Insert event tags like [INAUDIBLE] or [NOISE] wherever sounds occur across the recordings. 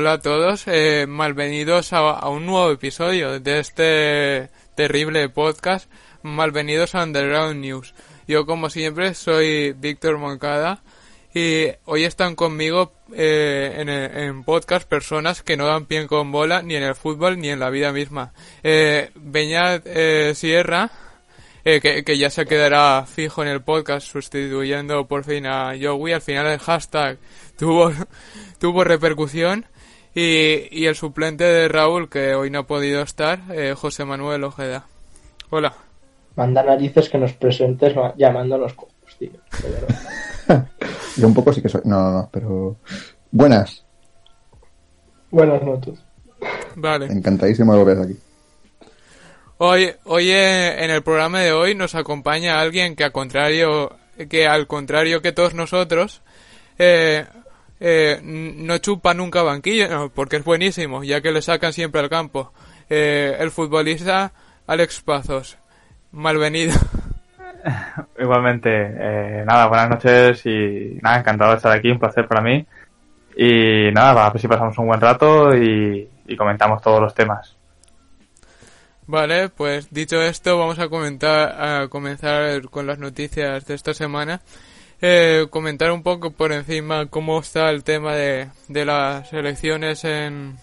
Hola a todos, eh, malvenidos a, un nuevo episodio de este terrible podcast, malvenidos a Underground News. Yo como siempre soy Víctor Moncada y hoy están conmigo eh, en, en, podcast personas que no dan pie con bola ni en el fútbol ni en la vida misma. Eh, Beñat eh, Sierra, eh, que, que, ya se quedará fijo en el podcast sustituyendo por fin a Joey, al final el hashtag tuvo, [LAUGHS] tuvo repercusión. Y, y, el suplente de Raúl, que hoy no ha podido estar, eh, José Manuel Ojeda. Hola. Manda narices que nos presentes llamándonos cojos, tío. [LAUGHS] Yo un poco sí que soy. No, no, no, pero. Buenas. Buenas noches. Vale. Encantadísimo de volver aquí. Hoy, hoy eh, en el programa de hoy nos acompaña alguien que, a contrario, que al contrario que todos nosotros, eh, eh, no chupa nunca banquillo, no, porque es buenísimo, ya que le sacan siempre al campo. Eh, el futbolista Alex Pazos. Malvenido. [LAUGHS] Igualmente, eh, nada, buenas noches y nada, encantado de estar aquí, un placer para mí. Y nada, a ver si pasamos un buen rato y, y comentamos todos los temas. Vale, pues dicho esto, vamos a comentar, a comenzar con las noticias de esta semana eh, comentar un poco por encima cómo está el tema de, de las elecciones en,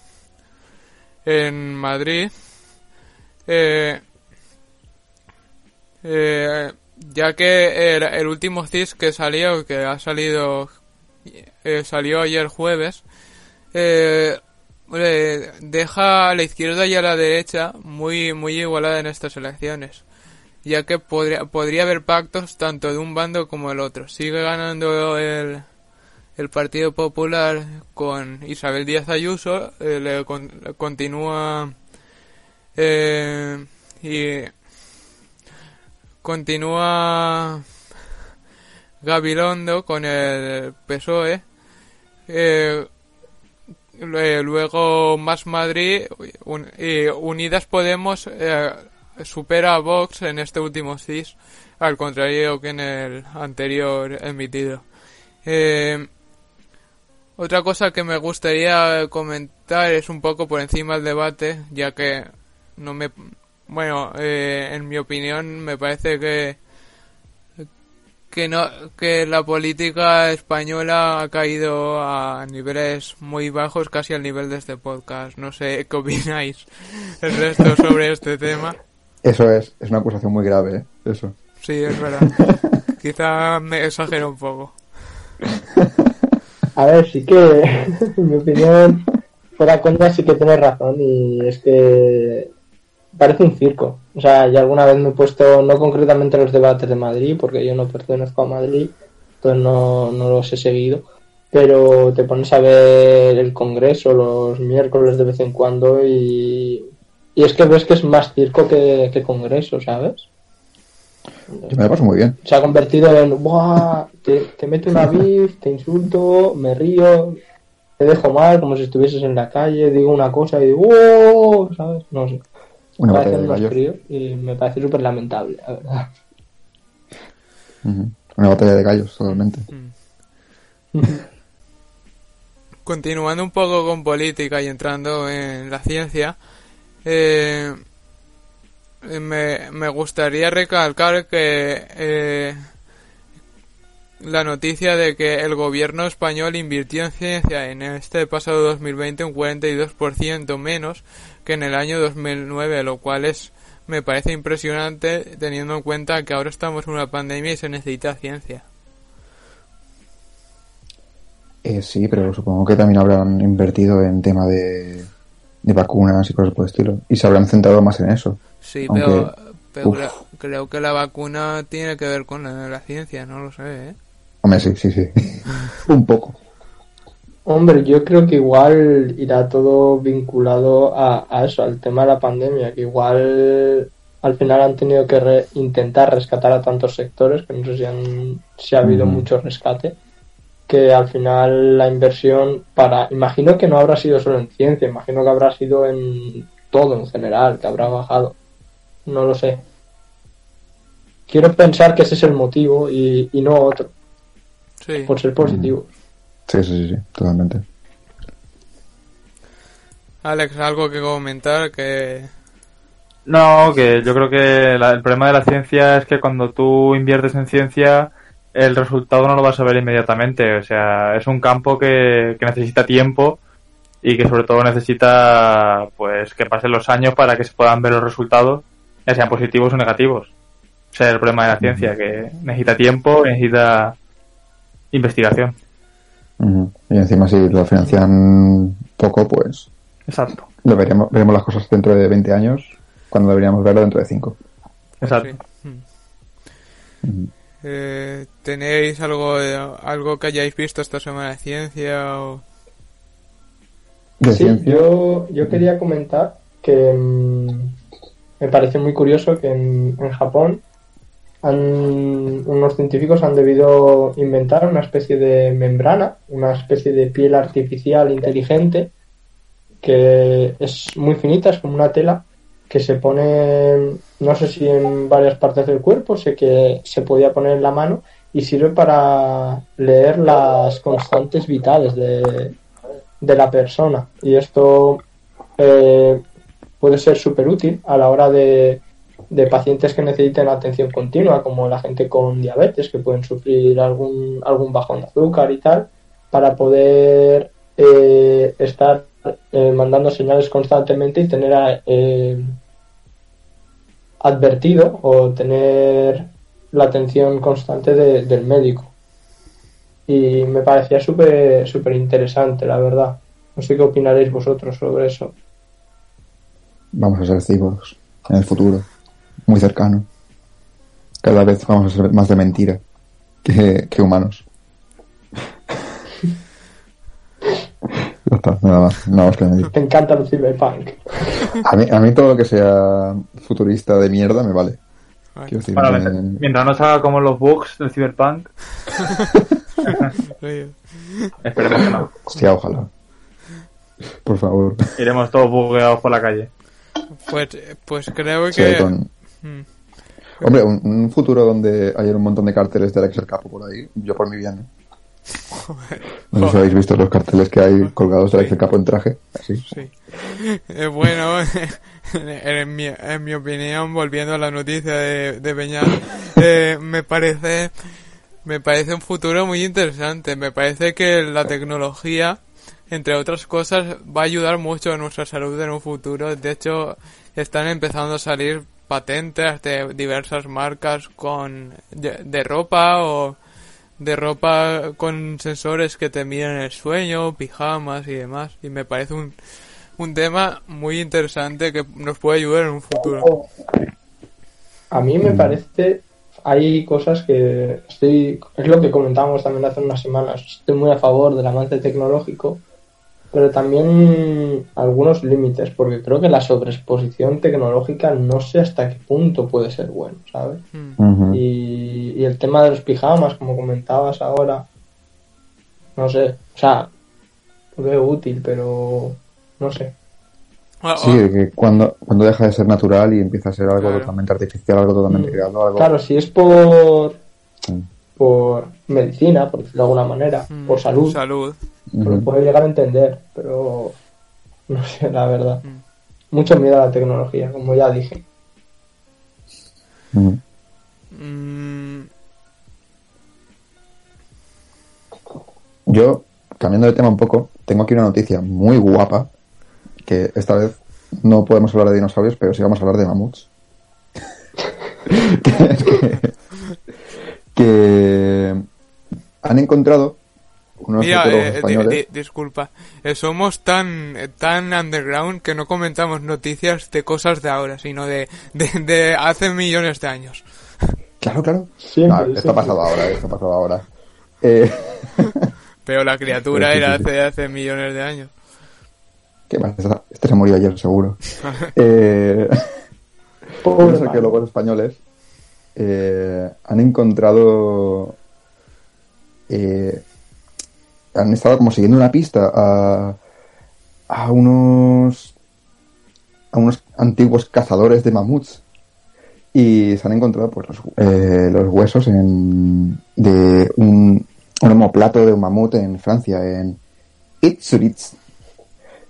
en Madrid. Eh, eh, ya que el, último CIS que salió, que ha salido, eh, salió ayer jueves, eh, deja a la izquierda y a la derecha muy, muy igualada en estas elecciones ya que podría, podría haber pactos tanto de un bando como del otro. Sigue ganando el, el Partido Popular con Isabel Díaz Ayuso, eh, le, con, continúa eh, y continúa Gabilondo con el PSOE. Eh, luego Más Madrid y Unidas Podemos eh, supera a Vox en este último CIS, al contrario que en el anterior emitido. Eh, otra cosa que me gustaría comentar es un poco por encima del debate, ya que no me, bueno, eh, en mi opinión me parece que que no que la política española ha caído a niveles muy bajos, casi al nivel de este podcast. No sé qué opináis el resto sobre este tema. Eso es, es una acusación muy grave, ¿eh? Eso. Sí, es verdad. [LAUGHS] Quizá me exagero un poco. A ver, sí que, [LAUGHS] en mi opinión, fuera contra sí que tienes razón y es que parece un circo. O sea, ya alguna vez me he puesto, no concretamente los debates de Madrid, porque yo no pertenezco a Madrid, entonces no, no los he seguido, pero te pones a ver el Congreso los miércoles de vez en cuando y y es que ves que es más circo que, que congreso, ¿sabes? Yo me lo paso muy bien. Se ha convertido en, ¡buah! Te, te meto una bif, te insulto, me río, te dejo mal, como si estuvieses en la calle, digo una cosa y digo, ¡oh! ¿Sabes? No sé. Una me batalla de gallos. y me parece súper lamentable, la verdad. Una batalla de gallos, totalmente. Continuando un poco con política y entrando en la ciencia, eh, me, me gustaría recalcar que eh, la noticia de que el gobierno español invirtió en ciencia en este pasado 2020 un 42% menos que en el año 2009, lo cual es me parece impresionante teniendo en cuenta que ahora estamos en una pandemia y se necesita ciencia. Eh, sí, pero supongo que también habrán invertido en tema de, de vacunas y cosas por el estilo. Y se habrán centrado más en eso. Sí, Aunque, pero, creo que la vacuna tiene que ver con la, la ciencia, no lo sé, ¿eh? Hombre, sí, sí, sí. [LAUGHS] Un poco. Hombre, yo creo que igual irá todo vinculado a, a eso, al tema de la pandemia, que igual al final han tenido que re- intentar rescatar a tantos sectores, que no sé si, han, si ha habido Ujú. mucho rescate, que al final la inversión para, imagino que no habrá sido solo en ciencia, imagino que habrá sido en todo en general, que habrá bajado, no lo sé. Quiero pensar que ese es el motivo y, y no otro, Sí. por ser positivo. Sí, sí, sí, sí, totalmente. Alex, algo que comentar que... No, que yo creo que la- el problema de la ciencia es que cuando tú inviertes en ciencia, el resultado no lo vas a ver inmediatamente. O sea, es un campo que, que necesita tiempo y que sobre todo necesita pues que pasen los años para que se puedan ver los resultados, ya sean positivos o negativos. O sea, el problema de la ciencia, que necesita tiempo, necesita investigación. Y encima si lo financian poco, pues Exacto. lo veremos, veremos las cosas dentro de 20 años, cuando deberíamos verlo dentro de 5. Exacto. Sí. Mm. Eh, ¿Tenéis algo, de- algo que hayáis visto esta semana de ciencia o...? De Sí, ciencia. yo, yo quería comentar que mm, me parece muy curioso que en, en Japón han- unos científicos han debido inventar una especie de membrana, una especie de piel artificial inteligente que es muy finita, es como una tela que se pone, no sé si en varias partes del cuerpo, sé que se podía poner en la mano y sirve para leer las constantes vitales de, de la persona. Y esto eh, puede ser súper útil a la hora de, de pacientes que necesiten atención continua, como la gente con diabetes, que pueden sufrir algún, algún bajón de azúcar y tal, para poder eh, estar eh, mandando señales constantemente y tener eh, advertido o tener la atención constante de- del médico. Y me parecía súper súper interesante, la verdad. No sé qué opinaréis vosotros sobre eso. Vamos a ser cibos en el futuro, muy cercano. Cada vez vamos a ser más de mentira que, que humanos. Está, nada más, nada más que añadir. Me encanta el cyberpunk. A mí, a mí todo lo que sea futurista de mierda me vale. Quiero decir, Bueno, me- mientras, no salga como los bugs del Cyberpunk, esperemos que no. hostia, ojalá. Por favor. Iremos todos bugueados por la calle. Pues, pues creo Sí, que... con- Mm. Hombre, un, un futuro donde haya un montón de carteles del Excel Capo por ahí, yo por mi bien. ¿eh? No sé si habéis visto los carteles que hay colgados del Excel Capo en traje. Así. Sí. [LAUGHS] Eh, bueno, [LAUGHS] en mi, en mi opinión, volviendo a la noticia de, de Beñat, eh, me parece, me parece un futuro muy interesante. Me parece que la tecnología, entre otras cosas, va a ayudar mucho a nuestra salud en un futuro. De hecho, están empezando a salir patentes de diversas marcas con, de, de ropa o de ropa con sensores que te miden el sueño, pijamas y demás. Y me parece un, un tema muy interesante que nos puede ayudar en un futuro. A mí me parece, hay cosas que estoy, es lo que comentábamos también hace unas semanas, estoy muy a favor del avance tecnológico, pero también algunos límites, porque creo que la sobreexposición tecnológica no sé hasta qué punto puede ser bueno, ¿sabes? Mm. Y, y el tema de los pijamas, como comentabas ahora, no sé, o sea, lo veo útil, pero no sé. Ah, Sí, ah, que cuando, cuando deja de ser natural y empieza a ser algo Claro. totalmente artificial, algo totalmente Mm. creado, algo... Claro, si es por, Sí. por medicina, por decirlo de alguna manera, mm, por salud, Salud. pues lo puedo llegar a entender, pero no sé, la verdad. Mm. Mucho miedo a la tecnología, como ya dije. Mm, Yo, cambiando de tema un poco, tengo aquí una noticia muy guapa que esta vez no podemos hablar de dinosaurios, pero sí vamos a hablar de mamuts. [LAUGHS] que, que han encontrado unos Mira, eh, di- españoles. di- disculpa, Eh, somos tan tan underground que no comentamos noticias de cosas de ahora, sino de, de, de hace millones de años. Claro, claro. Siempre, No, esto siempre. ha pasado ahora, esto ha pasado ahora. Eh, [LAUGHS] Pero la criatura Sí, sí, era hace, hace millones de años. ¿Qué más? Este- se murió ayer, seguro. [LAUGHS] Eh, [LAUGHS] Pobre man. arqueólogos españoles eh, han encontrado. eh, han estado como siguiendo una pista a, a unos. a unos antiguos cazadores de mamuts. Y se han encontrado pues, los, eh, los huesos en, de un, un homoplato de un mamut en Francia, en Itzuritz.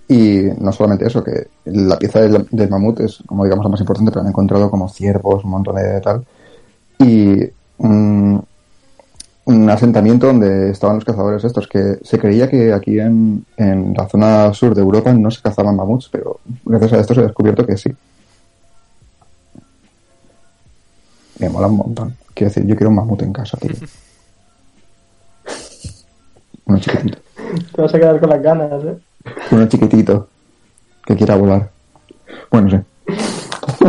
Y no solamente eso, que la pieza del, mamut es, como digamos, la más importante, pero han encontrado como ciervos, un montón de tal. Y un, un asentamiento donde estaban los cazadores estos, que se creía que aquí en, en la zona sur de Europa no se cazaban mamuts, pero gracias a esto se ha descubierto que sí. Me mola un montón. Quiero decir, yo quiero un mamut en casa, tío. [LAUGHS] Uno chiquitito. Te vas a quedar con las ganas, ¿eh? Uno chiquitito que quiera volar. Bueno, sí.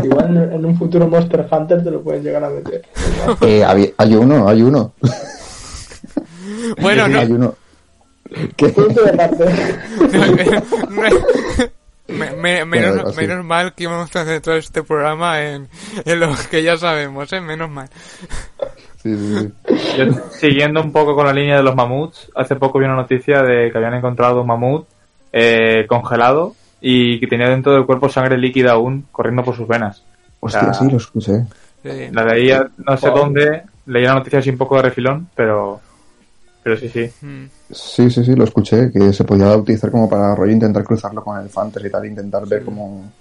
Igual en, en un futuro Monster Hunter te lo pueden llegar a meter. Eh, hay uno, hay uno. Bueno, no, Hay uno. Que, Punto de parte. Me- me- menos, menos mal que íbamos a hacer todo este programa en, en lo que ya sabemos, ¿eh? Menos mal. Sí, sí, sí. Yo, siguiendo un poco con la línea de los mamuts, hace poco vi una noticia de que habían encontrado un mamut eh, congelado y que tenía dentro del cuerpo sangre líquida aún corriendo por sus venas. Hostia, sea, sí, lo escuché. La leía, no sé Wow. dónde, leí la noticia así un poco de refilón, pero, pero sí, sí. Mm. Sí, sí, sí, lo escuché. Que se podía utilizar como para rollo intentar cruzarlo con el Fantasy y tal, intentar ver cómo,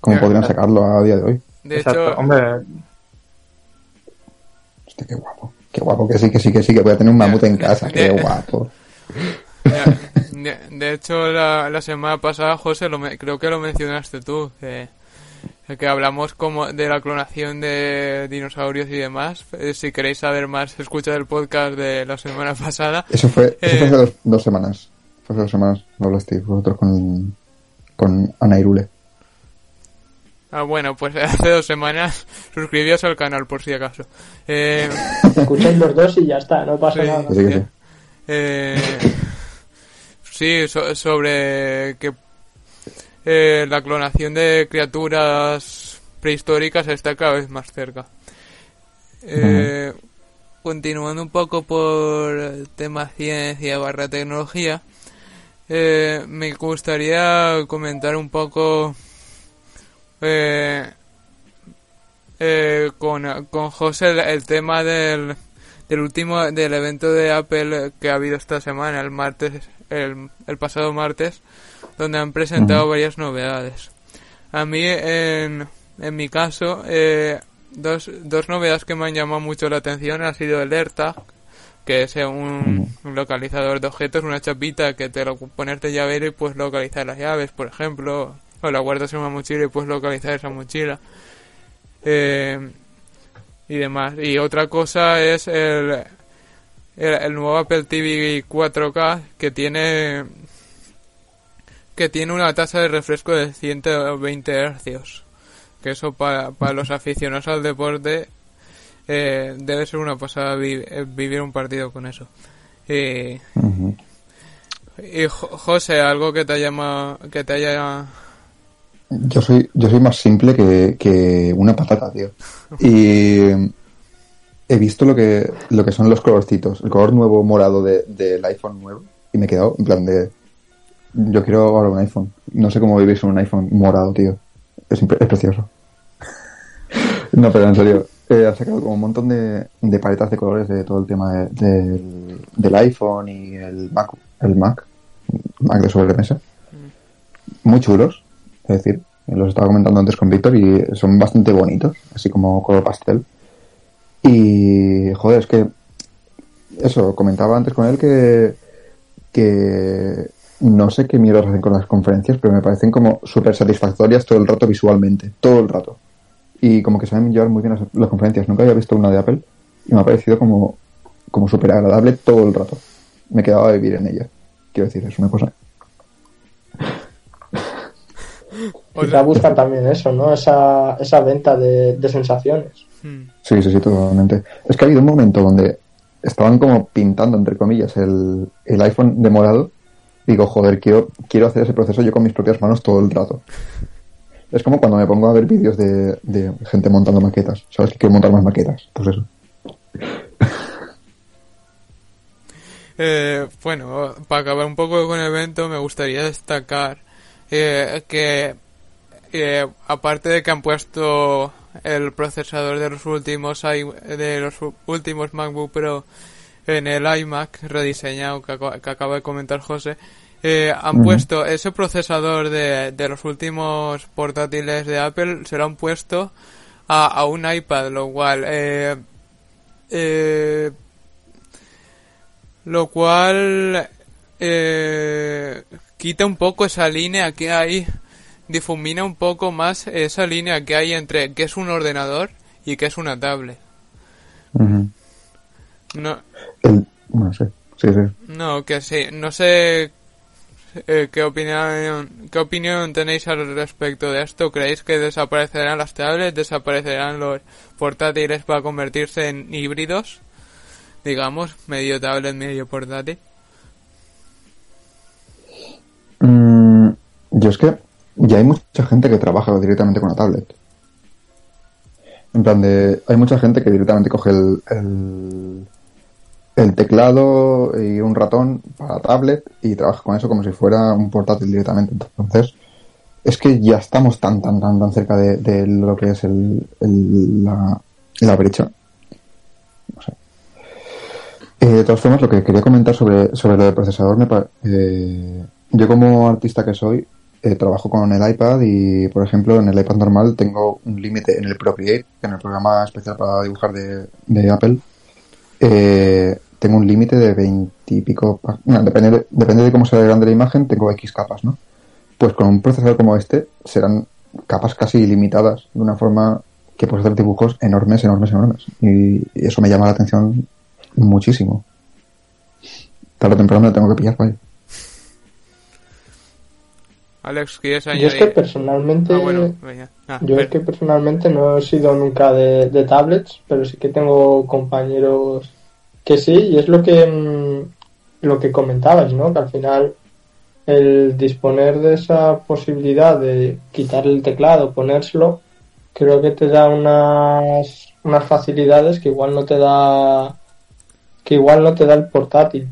cómo podrían sacarlo a día de hoy. De Exacto. hecho, Hombre, Hostia, qué guapo. Qué guapo, que sí, que sí, que sí, que voy a tener un mamut en casa. Qué guapo. de, de hecho la, la semana pasada, José, lo me- creo que lo mencionaste tú, que, que hablamos como de la clonación de dinosaurios y demás. Eh, Si queréis saber más, escuchad el podcast de la semana [LAUGHS] pasada. Eso fue, eso Eh. fue hace dos, dos semanas. Fue hace dos semanas. Lo hablasteis vosotros con, con Ana Irule. Ah, bueno, pues [LAUGHS] hace dos semanas suscribíos al canal por si acaso. Eh, Escucháis los dos y ya está, no pasa Sí. nada. Sí. Eh, sí, so- sobre que eh, la clonación de criaturas prehistóricas está cada vez más cerca. Eh, Continuando un poco por el tema ciencia barra tecnología, eh, me gustaría comentar un poco eh, eh, con, con José el, el tema del, del último del evento de Apple que ha habido esta semana el martes el, el pasado martes donde han presentado varias novedades. A mí en, en mi caso eh, dos, dos novedades que me han llamado mucho la atención ha sido el AirTag que es un, localizador de objetos una chapita que te lo pones de llavero y puedes localizar las llaves por ejemplo o la guardas en una mochila y puedes localizar esa mochila eh, y demás. Y otra cosa es el, el, el nuevo Apple TV 4K que tiene que tiene una tasa de refresco de 120 hercios. Que eso para, para los aficionados al deporte eh, debe ser una pasada vi- eh, vivir un partido con eso. Y, y Jo- José, algo que te haya que te haya Yo soy, yo soy más simple que, que una patata, tío. Y he visto lo que, lo que son los colorcitos. El color nuevo morado de- del iPhone nuevo. Y me he quedado en plan de... Yo quiero ahora un iPhone. No sé cómo vivir sin un iPhone morado, tío. Es, es precioso. [LAUGHS] no, pero en serio. Eh, han sacado como un montón de, de paletas de colores de todo el tema de- del, del iPhone y el Mac, el Mac, Mac de sobremesa. Muy chulos, es decir, los estaba comentando antes con Víctor y son bastante bonitos, así como color pastel. Y, joder, es que, eso, comentaba antes con él que, que no sé qué mierda hacen con las conferencias, pero me parecen como súper satisfactorias todo el rato visualmente, todo el rato. Y como que saben llevar muy bien las, las conferencias. Nunca había visto una de Apple y me ha parecido como, como súper agradable todo el rato. Me quedaba a vivir en ella. Quiero decir, es una cosa. Quizá buscan también eso, ¿no? Esa, esa venta de, de sensaciones. Hmm. Sí, sí, sí, totalmente. Es que ha habido un momento donde estaban como pintando, entre comillas, el, el iPhone de morado. Digo, joder, quiero, quiero hacer ese proceso yo con mis propias manos todo el rato. Es como cuando me pongo a ver vídeos de, de gente montando maquetas. ¿Sabes que quiero montar más maquetas? Pues eso. Eh, bueno, para acabar un poco con el evento, me gustaría destacar eh, que, eh, aparte de que han puesto el procesador de los últimos de los últimos MacBook Pro en el iMac rediseñado que, acaba de comentar José, eh, han puesto ese procesador de, de los últimos portátiles de Apple, se lo han puesto a, a un iPad, lo cual eh, eh, lo cual eh, quita un poco esa línea que hay, difumina un poco más esa línea que hay entre qué es un ordenador y qué es una tablet. No, El, no sé. Sí, sí. no, que sí, no sé eh, qué opinión qué opinión tenéis al respecto de esto. ¿Creéis que desaparecerán las tablets, desaparecerán los portátiles para convertirse en híbridos? Digamos, medio tablet, medio portátil. Mm, yo es que ya hay mucha gente que trabaja directamente con la tablet. En plan de, hay mucha gente que directamente coge el, el, teclado y un ratón para tablet y trabaja con eso como si fuera un portátil directamente. Entonces, es que ya estamos tan, tan, tan, tan cerca de, de lo que es el, la, la brecha. No sé. Eh, de todas formas, lo que quería comentar sobre, sobre lo del procesador, eh, yo como artista que soy, eh, trabajo con el iPad y, por ejemplo, en el iPad normal tengo un límite en el Procreate, en el programa especial para dibujar de, Apple, eh, tengo un límite de 20 y pico, depende, de, depende de cómo sea de grande la imagen, tengo X capas, ¿no? Pues con un procesador como este serán capas casi ilimitadas, de una forma que puedes hacer dibujos enormes, enormes, enormes. Y, y eso me llama la atención muchísimo. Tarde o temprano me lo tengo que pillar, vaya. Alex, ¿quieres Yo es que personalmente... Ah, bueno. Ah, Yo es que personalmente no he sido nunca de, de tablets, pero sí que tengo compañeros que sí, y es lo que mm, lo que comentabas, ¿no? Que al final el disponer de esa posibilidad de quitar el teclado, ponérselo, creo que te da unas unas facilidades que igual no te da que igual no te da el portátil.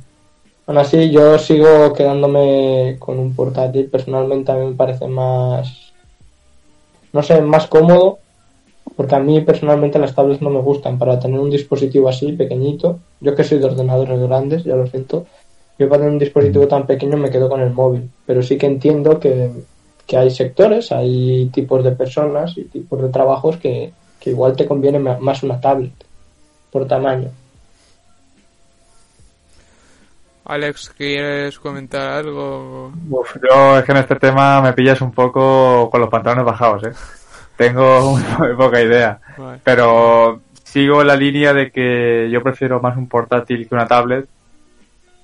Aún así, yo sigo quedándome con un portátil. Personalmente a mí me parece más no sé, más cómodo, porque a mí personalmente las tablets no me gustan para tener un dispositivo así, pequeñito. Yo que soy de ordenadores grandes, ya lo siento. Yo para tener un dispositivo tan pequeño me quedo con el móvil, pero sí que entiendo que, que hay sectores, hay tipos de personas y tipos de trabajos que, que igual te conviene más una tablet por tamaño. Alex, ¿quieres comentar algo? Uf, yo es que en este tema me pillas un poco con los pantalones bajados, ¿eh? [LAUGHS] Tengo muy poca idea. Vale. Pero sigo la línea de que yo prefiero más un portátil que una tablet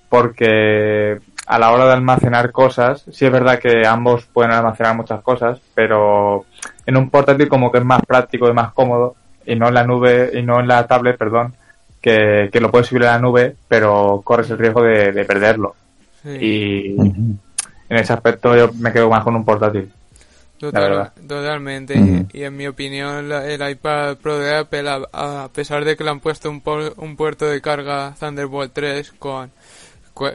porque a la hora de almacenar cosas, sí es verdad que ambos pueden almacenar muchas cosas, pero en un portátil como que es más práctico y más cómodo y no en la nube y no en la tablet, perdón, que, que lo puedes subir a la nube, pero corres el riesgo de, de perderlo. Sí. Y en ese aspecto yo me quedo más con un portátil. Total-. Totalmente. Y, y en mi opinión, la- el iPad Pro de Apple, a, a pesar de que le han puesto un, por- un puerto de carga Thunderbolt 3 con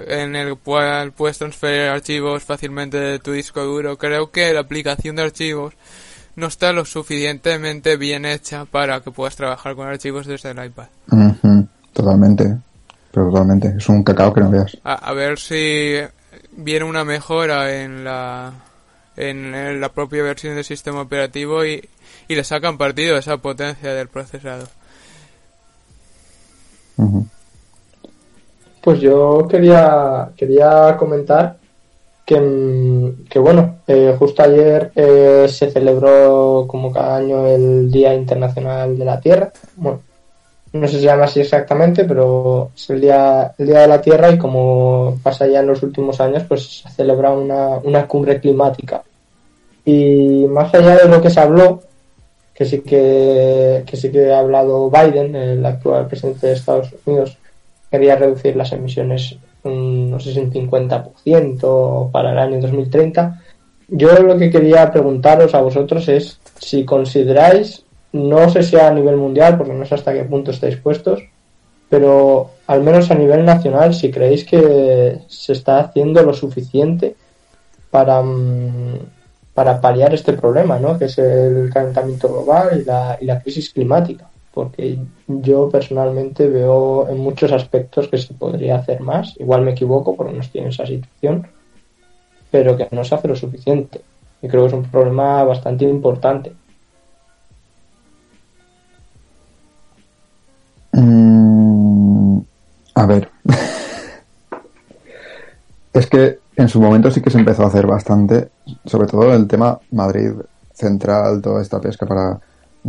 en el cual puedes transferir archivos fácilmente de tu disco duro, creo que la aplicación de archivos no está lo suficientemente bien hecha para que puedas trabajar con archivos desde el iPad. Totalmente. Pero totalmente. Es un cacao que no veas. A, a ver si viene una mejora en la en, la propia versión del sistema operativo y, y le sacan partido a esa potencia del procesador. Pues yo quería, quería comentar que, bueno, eh, justo ayer eh, se celebró como cada año el Día Internacional de la Tierra. Bueno, no sé se llama así exactamente, pero es el Día, el día de la Tierra y como pasa ya en los últimos años, pues se celebra una, una cumbre climática. Y más allá de lo que se habló, que sí que, que sí que ha hablado Biden, el actual presidente de Estados Unidos, quería reducir las emisiones, un, no sé si un 50% para el año 2030. Yo lo que quería preguntaros a vosotros es si consideráis, no sé si a nivel mundial, porque no sé hasta qué punto estáis puestos, pero al menos a nivel nacional, si creéis que se está haciendo lo suficiente para, mm, para paliar este problema, ¿no? que es el calentamiento global y la, y la crisis climática. Porque yo personalmente veo en muchos aspectos que se podría hacer más. Igual me equivoco porque no estoy en esa situación, pero que no se hace lo suficiente. Y creo que es un problema bastante importante. Mm, a ver. [LAUGHS] es que en su momento sí que se empezó a hacer bastante, sobre todo el tema Madrid Central, toda esta pesca para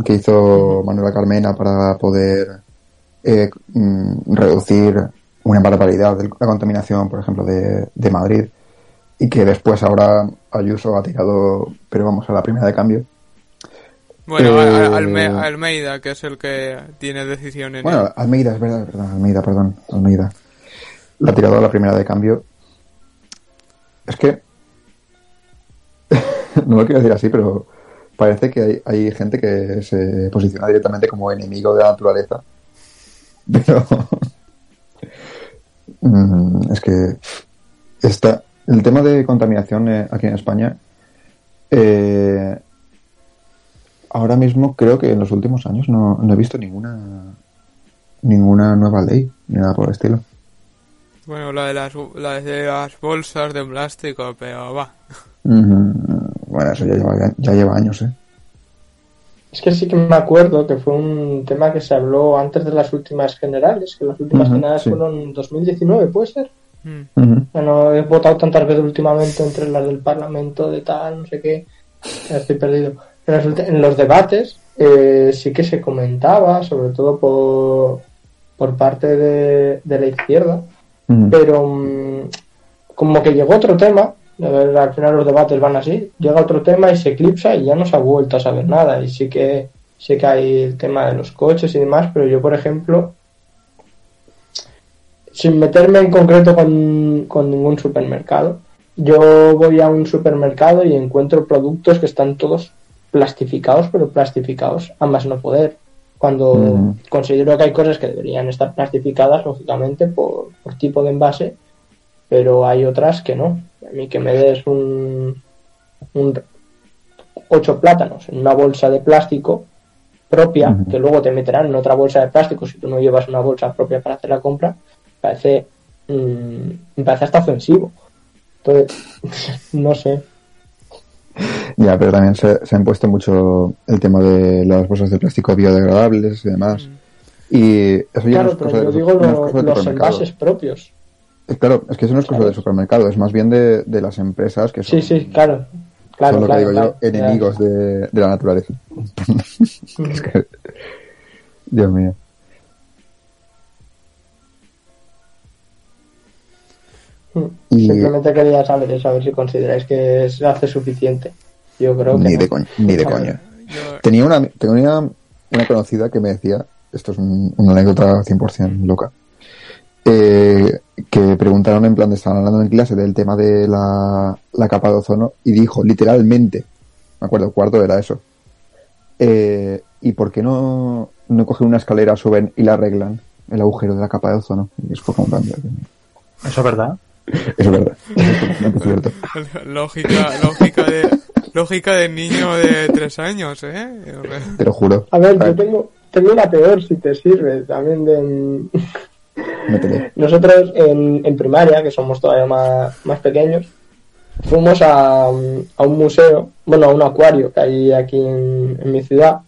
que hizo Manuela Carmena para poder eh, mm, reducir una barbaridad de la contaminación, por ejemplo, de, de Madrid y que después ahora Ayuso ha tirado, pero vamos a la primera de cambio. Bueno, Eh, Alme- Almeida, que es el que tiene decisión en Bueno, Almeida, es verdad, es verdad, Almeida, perdón, Almeida. La ha tirado a la primera de cambio. Es que. [LAUGHS] no lo quiero decir así, pero parece que hay, hay gente que se posiciona directamente como enemigo de la naturaleza. [LAUGHS] Pero. [LAUGHS] Mm, es que. Está, el tema de contaminación eh, aquí en España. eh, ahora mismo creo que en los últimos años no, no he visto ninguna ninguna nueva ley ni nada por el estilo. Bueno, la de las, la de las bolsas de plástico, pero va. Ujú. Bueno, eso ya lleva, ya lleva años, ¿eh? Es que sí que me acuerdo que fue un tema que se habló antes de las últimas generales, que las últimas Ujú, generales sí. fueron en 2019, ¿puede ser? Mm. Ujú. Ya no he votado tantas veces últimamente entre las del Parlamento, de tal, no sé qué. Ya estoy perdido. En los, ulti- en los debates eh, sí que se comentaba, sobre todo por, por parte de, de la izquierda, pero mm, como que llegó otro tema, al final los debates van así, llega otro tema y se eclipsa y ya no se ha vuelto a saber nada. Y sí que, sí que hay el tema de los coches y demás, pero yo, por ejemplo, sin meterme en concreto con, con ningún supermercado, yo voy a un supermercado y encuentro productos que están todos plastificados, pero plastificados a más no poder. Cuando considero que hay cosas que deberían estar plastificadas, lógicamente, por, por tipo de envase, pero hay otras que no. A mí que me des un, un ocho plátanos en una bolsa de plástico propia, que luego te meterán en otra bolsa de plástico si tú no llevas una bolsa propia para hacer la compra, parece, mm, me parece hasta ofensivo. Entonces, [LAUGHS] no sé. Ya, pero también se, se ha impuesto mucho el tema de las bolsas de plástico biodegradables y demás. Y eso ya no Claro, es pero cosa yo de, digo no lo- los envases propios. Eh, Claro, es que eso no es cosa del supermercado, es más bien de, de las empresas que son, Sí, sí, claro. Claro, son lo claro, que digo claro. yo, enemigos de, de la naturaleza. [LAUGHS] Es que- Dios mío. Y- Simplemente quería saber eso, a ver si consideráis que se hace suficiente. Yo creo que Ni no. de coña, ni de coña. Yo, Tenía una, tenía una conocida que me decía, esto es un- una anécdota 100% loca, eh, que preguntaron en plan de estaban hablando en clase del tema de la, la capa de ozono y dijo literalmente, me acuerdo, cuarto era eso, eh, ¿y por qué no, no cogen una escalera, suben y la arreglan el agujero de la capa de ozono? Y es como, plan. Eso es verdad. [LAUGHS] Eso es verdad, es cierto. [LAUGHS] lógica, lógica de, lógica de niño de tres años, ¿eh? Te lo juro. A ver, yo tengo, tengo una peor si te sirve también de... Nosotros en, en primaria, que somos todavía más, más pequeños, fuimos a, un- a un museo, bueno, a un acuario que hay aquí en, en mi ciudad.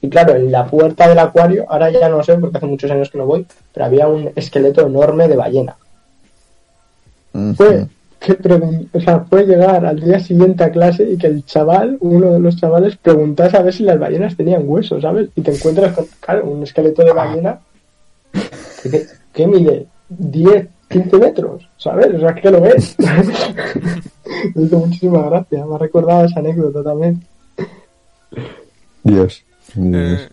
Y claro, en la puerta del acuario, ahora ya no sé porque hace muchos años que no voy, pero había un esqueleto enorme de ballena. Fue que o sea, puede llegar al día siguiente a clase y que el chaval, uno de los chavales, preguntase a ver si las ballenas tenían huesos, ¿sabes? Y te encuentras con, claro, un esqueleto de ballena que, que- que mide 10, 15 metros, ¿sabes? O sea, que lo ves. [LAUGHS] Me hizo muchísima gracia, me ha recordado esa anécdota también. Dios. Dios. Eh,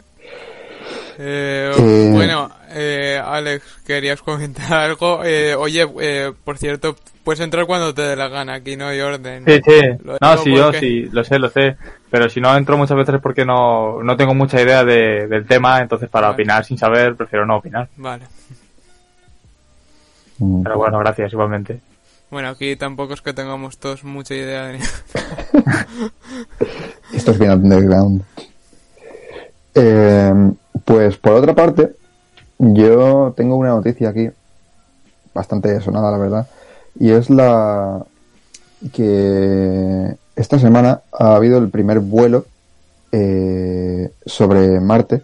eh, Eh. Bueno, eh, Alex, querías comentar [LAUGHS] algo. Eh, oye, eh, por cierto, puedes entrar cuando te dé la gana, aquí no hay orden. Sí, sí. Lo No, sí, yo sí, lo sé, lo sé. Pero si no entro muchas veces es porque no, no tengo mucha idea de- del tema, entonces para Vale. opinar sin saber prefiero no opinar. Vale. Mm. Pero bueno, gracias igualmente. Bueno, aquí tampoco es que tengamos todos mucha idea de... [LAUGHS] Esto es bien underground. Eh, pues por otra parte, yo tengo una noticia aquí, bastante sonada la verdad, y es la que esta semana ha habido el primer vuelo eh, sobre Marte,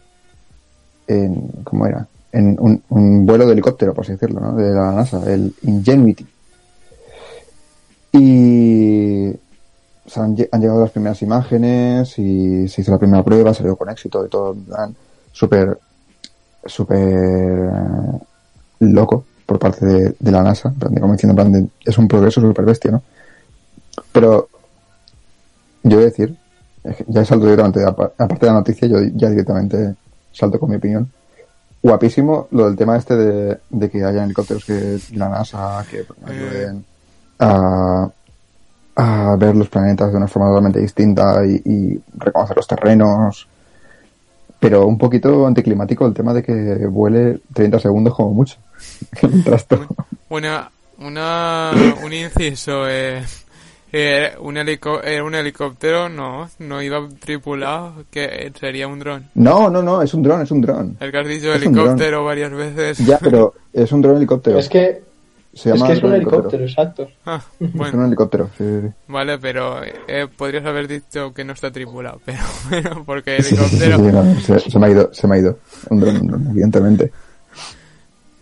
en, ¿cómo era? En un, un vuelo de helicóptero, por así decirlo, ¿no? de la NASA, el Ingenuity. Y o sea, han, lle- han llegado las primeras imágenes y se hizo la primera prueba, salió con éxito y todo, súper, súper eh, loco por parte de, de la NASA, de como diciendo, en plan, de- es un progreso súper bestia, ¿no? Pero, yo voy a decir, ya salto directamente, apa- aparte de la noticia, yo ya directamente salto con mi opinión. Guapísimo lo del tema este de, de que hayan helicópteros que la NASA que ayuden a, a ver los planetas de una forma totalmente distinta y, y reconocer los terrenos. Pero un poquito anticlimático el tema de que vuele 30 segundos como mucho. [LAUGHS] Una, una, un inciso, eh, eh, un, helico eh, un helicóptero no, no iba tripulado, que sería un dron. No, no, no, es un dron, es un dron. El que has dicho Es helicóptero varias veces. Ya, pero [LAUGHS] es un dron helicóptero. Es que, Se es, que es un helicóptero, exacto. Ah, [LAUGHS] Es un helicóptero, sí, sí, sí. vale, pero eh, podrías haber dicho que no está tripulado, [LAUGHS] pero bueno, porque Sí, sí, sí, sí, helicóptero... no, se, se me ha ido, se me ha ido. Un dron, un dron, evidentemente.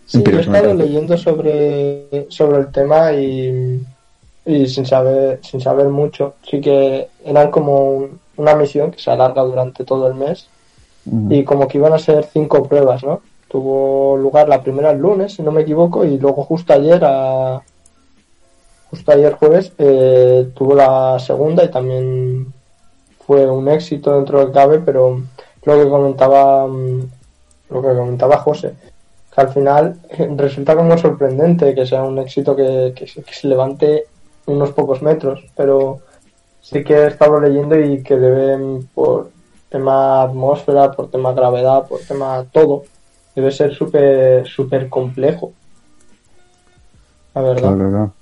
Sí, yo he estado leyendo sobre, sobre el tema y, y sin saber sin saber mucho. Sí que eran como un- una misión que se alarga durante todo el mes Mm. y como que iban a ser cinco pruebas, ¿no? Tuvo lugar la primera el lunes, si no me equivoco, y luego justo ayer, a, justo ayer jueves, eh, tuvo la segunda y también fue un éxito dentro del cabe, pero lo que comentaba, mm, lo que comentaba José, que al final eh, resulta como sorprendente que sea un éxito que, que se- que se levante unos pocos metros, pero sí que he estado leyendo y que deben por tema atmósfera, por tema gravedad, por tema todo, debe ser súper súper complejo. La verdad. Claro.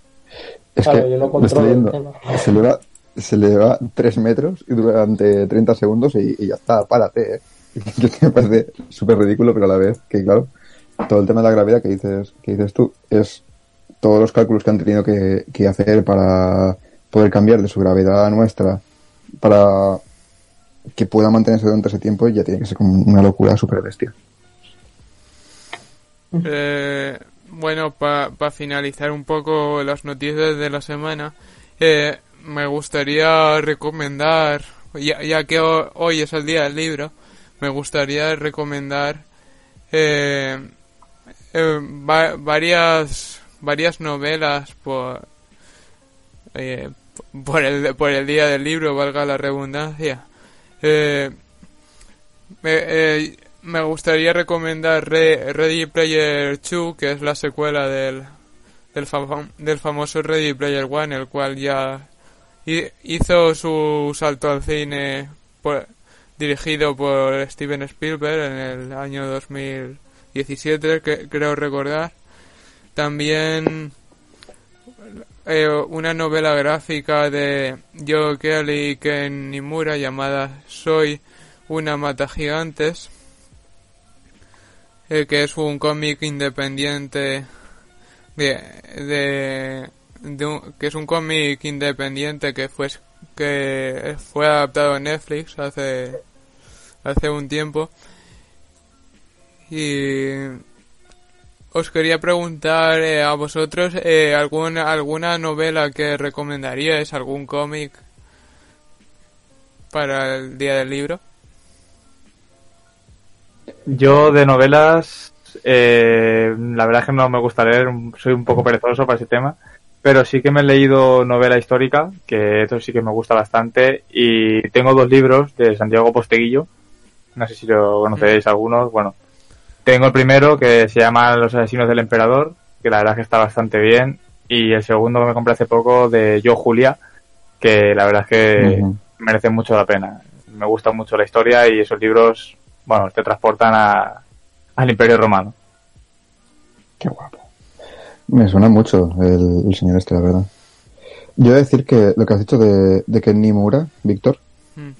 Es Claro, que yo no controlo el leyendo. tema. Se eleva, se eleva 3 metros y durante 30 segundos y, y ya está, párate, ¿eh? [LAUGHS] Que me parece súper ridículo, pero a la vez que, claro, todo el tema de la gravedad que dices, que dices tú es todos los cálculos que han tenido que, que hacer para poder cambiar de su gravedad a nuestra para que pueda mantenerse durante ese tiempo ya tiene que ser como una locura súper bestia. [LAUGHS] Eh, bueno, para finalizar un poco las noticias de la semana, eh, me gustaría recomendar, ya, ya que ho- hoy es el día del libro, me gustaría recomendar eh, eh, va- varias varias novelas por eh, por el por el día del libro, valga la redundancia. Eh, eh, me gustaría recomendar Re- Ready Player 2, que es la secuela del, del, del famoso Ready Player One, el cual ya hi- hizo su salto al cine dirigido por Steven Spielberg en el año 2017, que, creo recordar. También eh, una novela gráfica de Joe Kelly Ken Nimura llamada Soy una mata gigantes, eh, que es un cómic independiente de, de, un- que es un cómic independiente que fue que fue adaptado en Netflix hace hace un tiempo y os quería preguntar eh, a vosotros eh, alguna alguna novela que recomendaríais, algún cómic para el día del libro. Yo de novelas, eh, la verdad es que no me gusta leer, soy un poco perezoso para ese tema, pero sí que me he leído novela histórica, que eso sí que me gusta bastante, y tengo dos libros de Santiago Posteguillo, no sé si lo conocéis algunos, bueno, tengo el primero que se llama Los asesinos del emperador, que la verdad es que está bastante bien, y el segundo que me compré hace poco de Yo Julia, que la verdad es que merece mucho la pena. Me gusta mucho la historia y esos libros, bueno, te transportan a, al Imperio Romano. Qué guapo. Me suena mucho el, el señor este, la verdad. Yo he de decir que lo que has dicho de, de Ken Nimura, Víctor, Mm.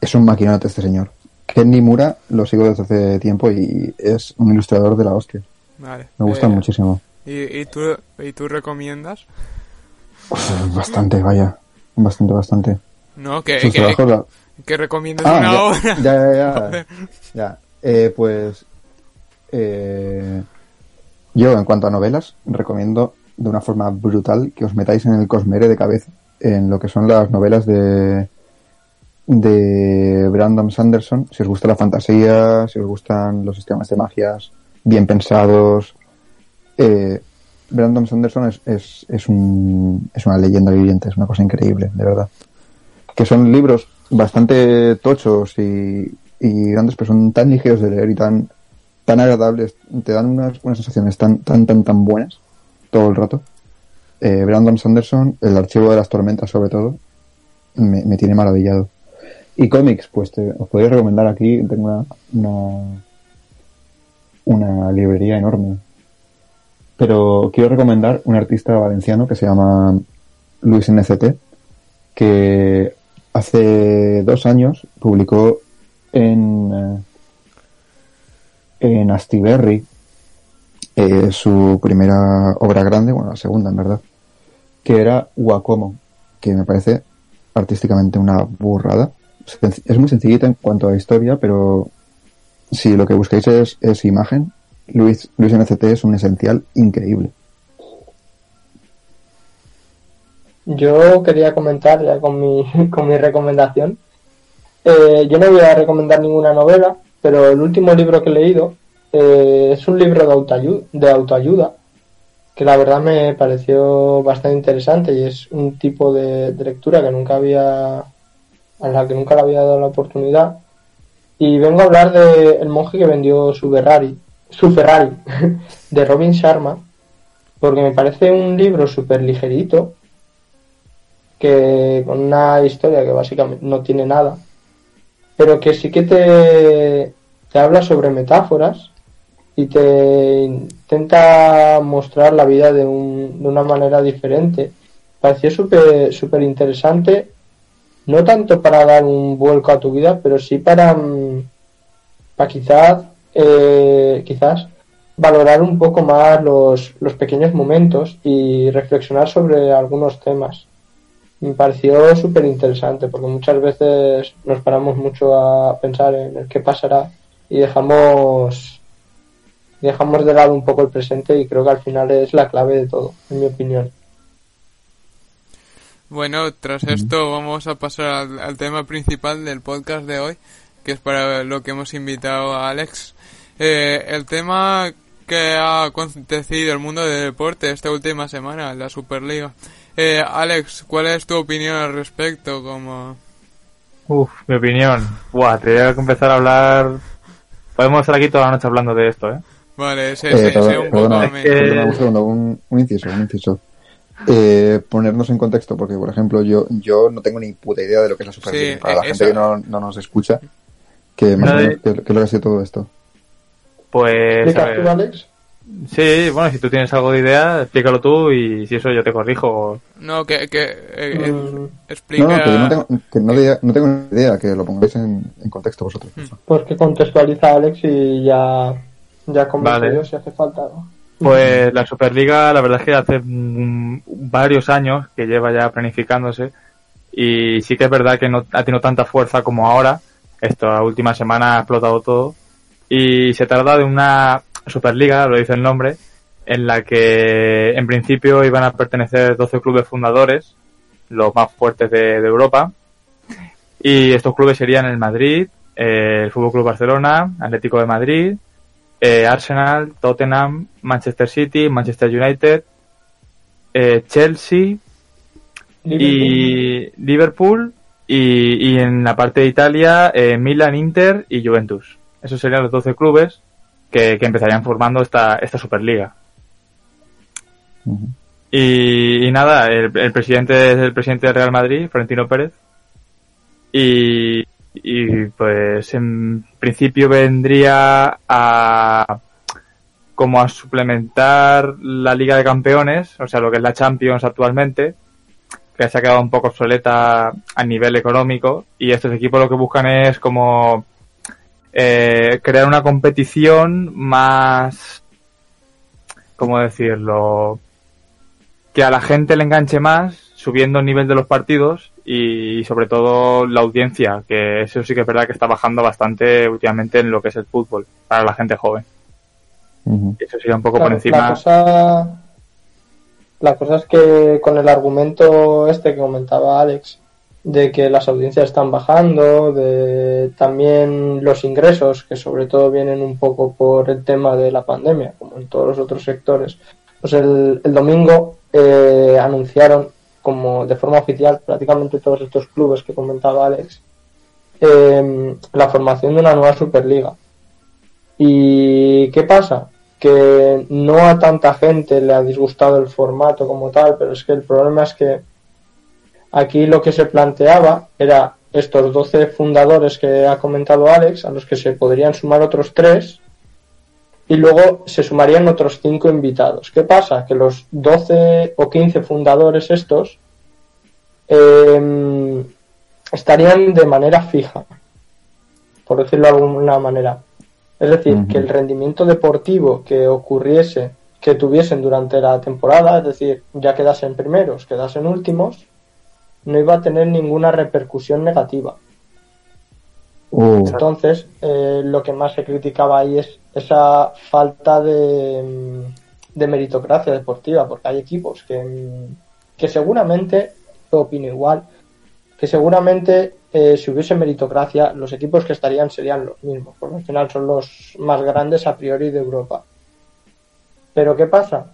es un maquinote este señor. Ken Nimura lo sigo desde hace tiempo y es un ilustrador de la hostia. Vale. Me gusta Eh, muchísimo. ¿y, y, tú, ¿Y tú recomiendas? Uf, bastante, vaya. Bastante, bastante. No, que, Sus que, trabajos la- que recomiendas Ah, una ya, obra. ya, ya, [LAUGHS] ya. Eh, pues eh, yo en cuanto a novelas recomiendo de una forma brutal que os metáis en el cosmere de cabeza en lo que son las novelas de de Brandon Sanderson si os gusta la fantasía si os gustan los sistemas de magias bien pensados eh, Brandon Sanderson es, es, es, un, es una leyenda viviente es una cosa increíble de verdad que son libros bastante tochos y, y grandes, pero son tan ligeros de leer y tan, tan agradables, te dan unas, unas sensaciones tan, tan, tan, tan buenas todo el rato. Eh, Brandon Sanderson, el archivo de las tormentas sobre todo, me, me tiene maravillado. Y cómics, pues te, os podría recomendar aquí, tengo una, una, una librería enorme. Pero quiero recomendar un artista valenciano que se llama Luis NCT, que hace dos años publicó en, eh, en Astiberri eh, su primera obra grande, bueno, la segunda en verdad, que era Wacomo, que me parece artísticamente una burrada. Es muy sencillita en cuanto a historia, pero si lo que buscáis es, es imagen, Luis, Luis NCT es un esencial increíble. Yo quería comentar ya con mi, [LAUGHS] con mi recomendación. Eh, yo no voy a recomendar ninguna novela, pero el último libro que he leído eh, es un libro de autoayuda, de autoayuda, que la verdad me pareció bastante interesante y es un tipo de, lectura que nunca había, a la que nunca le había dado la oportunidad. Y vengo a hablar de El monje que vendió su Ferrari, su Ferrari, [LAUGHS] de Robin Sharma, porque me parece un libro súper ligerito, que con una historia que básicamente no tiene nada, pero que sí que te, te habla sobre metáforas y te intenta mostrar la vida de, un, de una manera diferente. Pareció súper interesante, no tanto para dar un vuelco a tu vida, pero sí para, mm, para quizás, eh, quizás valorar un poco más los, los pequeños momentos y reflexionar sobre algunos temas me pareció súper interesante porque muchas veces nos paramos mucho a pensar en el qué pasará y dejamos dejamos de lado un poco el presente y creo que al final es la clave de todo, en mi opinión. Bueno, tras esto vamos a pasar al, al tema principal del podcast de hoy, que es para lo que hemos invitado a Alex. Eh, el tema que ha acontecido el mundo del deporte esta última semana, la Superliga. Eh, Alex, ¿cuál es tu opinión al respecto? Como... Uf, mi opinión. Buah, tendría que empezar a hablar. Podemos estar aquí toda la noche hablando de esto, ¿eh? Vale, sé, Eh, perdona, sé un poco a. Es que- perdona un segundo, un, un inciso, un inciso. Eh, ponernos en contexto, porque por ejemplo yo, yo no tengo ni puta idea de lo que es la Superliga. Sí, Para la eh, gente que no, no nos escucha, que más o menos, ¿qué, qué es lo que ha sido todo esto? Pues. a ¿Explicas tú, ver, Alex? Sí, bueno, si tú tienes algo de idea, explícalo tú y si eso yo te corrijo. No, que, que eh, Mm, explica... No, no, que yo no tengo, que no, de- no tengo ni idea, que lo pongáis en, en contexto vosotros. Mm. Pues que contextualiza a Alex y ya, ya Vale. yo si hace falta. ¿no? Pues la Superliga, la verdad es que hace mm, varios años que lleva ya planificándose y sí que es verdad que no ha tenido tanta fuerza como ahora. Esta última semana ha explotado todo y se trata de una Superliga, lo dice el nombre, en la que en principio iban a pertenecer 12 clubes fundadores, los más fuertes de, de Europa, y estos clubes serían el Madrid, eh, el Fútbol Club Barcelona, Atlético de Madrid, eh, Arsenal, Tottenham, Manchester City, Manchester United, eh, Chelsea y Liverpool y, y en la parte de Italia Milan, Inter y Juventus. Esos serían los 12 clubes que, que empezarían formando esta, esta Superliga. Y nada, el, el presidente es el presidente del Real Madrid, Florentino Pérez. Y, y pues en principio vendría a como a suplementar la Liga de Campeones, o sea, lo que es la Champions actualmente, que se ha quedado un poco obsoleta a nivel económico, y estos equipos lo que buscan es como eh, crear una competición más, ¿cómo decirlo? Que a la gente le enganche más, subiendo el nivel de los partidos y sobre todo la audiencia, que eso sí que es verdad que está bajando bastante últimamente en lo que es el fútbol para la gente joven. Y eso sería un poco Claro, por encima. La cosa, la cosa es que con el argumento este que comentaba Alex, de que las audiencias están bajando, de también los ingresos, que sobre todo vienen un poco por el tema de la pandemia, como en todos los otros sectores, pues el, domingo eh, anunciaron como de forma oficial prácticamente todos estos clubes que comentaba Alex, eh, la formación de una nueva Superliga. ¿Y qué pasa? Que no a tanta gente le ha disgustado el formato como tal, pero es que el problema es que aquí lo que se planteaba era estos 12 fundadores que ha comentado Alex, a los que se podrían sumar otros tres, y luego se sumarían otros cinco invitados. ¿Qué pasa? Que los 12 o 15 fundadores estos eh, estarían de manera fija, por decirlo de alguna manera. Es decir, que el rendimiento deportivo que ocurriese, que tuviesen durante la temporada, es decir, ya quedasen primeros, quedasen últimos, no iba a tener ninguna repercusión negativa. Uh, Entonces, eh, lo que más se criticaba ahí es esa falta de, de meritocracia deportiva, porque hay equipos que, que seguramente, yo opino igual, que seguramente eh, si hubiese meritocracia, los equipos que estarían serían los mismos, porque al final son los más grandes a priori de Europa. Pero ¿qué pasa?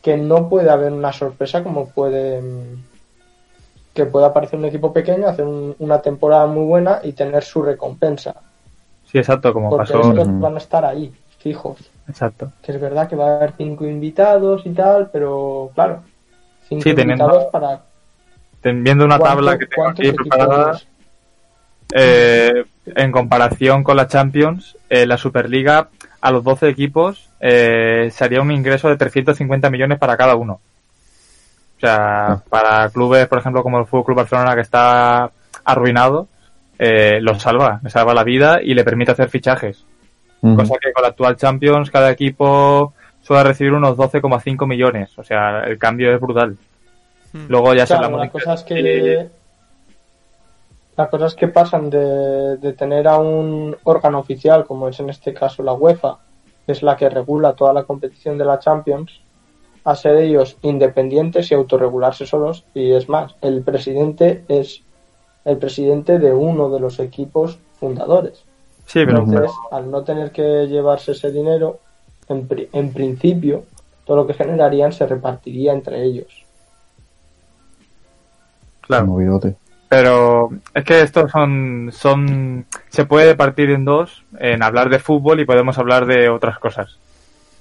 Que no puede haber una sorpresa como puede que pueda aparecer un equipo pequeño, hacer un- una temporada muy buena y tener su recompensa. Sí, exacto, como Porque pasó. estos van a estar ahí, fijos. Exacto. Que es verdad que va a haber cinco invitados y tal, pero claro, cinco Sí, teniendo- invitados para Ten- Viendo una ¿cuánto- tabla que tengo aquí preparada, eh, en comparación con la Champions, eh, la Superliga a los 12 equipos eh, sería un ingreso de 350 millones para cada uno. O sea, para clubes, por ejemplo, como el Fútbol Club Barcelona, que está arruinado, eh, lo salva, le salva la vida y le permite hacer fichajes. ujú. Cosa que con la actual Champions, cada equipo suele recibir unos 12,5 millones. O sea, el cambio es brutal. Hmm. Luego ya se Claro, la cosa es que la cosa es que pasan de, de tener a un órgano oficial, como es en este caso la UEFA, que es la que regula toda la competición de la Champions, a ser ellos independientes y autorregularse solos. Y es más, el presidente es el presidente de uno de los equipos fundadores. Sí, pero Entonces, al no tener que llevarse ese dinero, en, pri- en principio, todo lo que generarían se repartiría entre ellos. claro. Movidote. Pero es que estos son, son, se puede partir en dos, en hablar de fútbol y podemos hablar de otras cosas.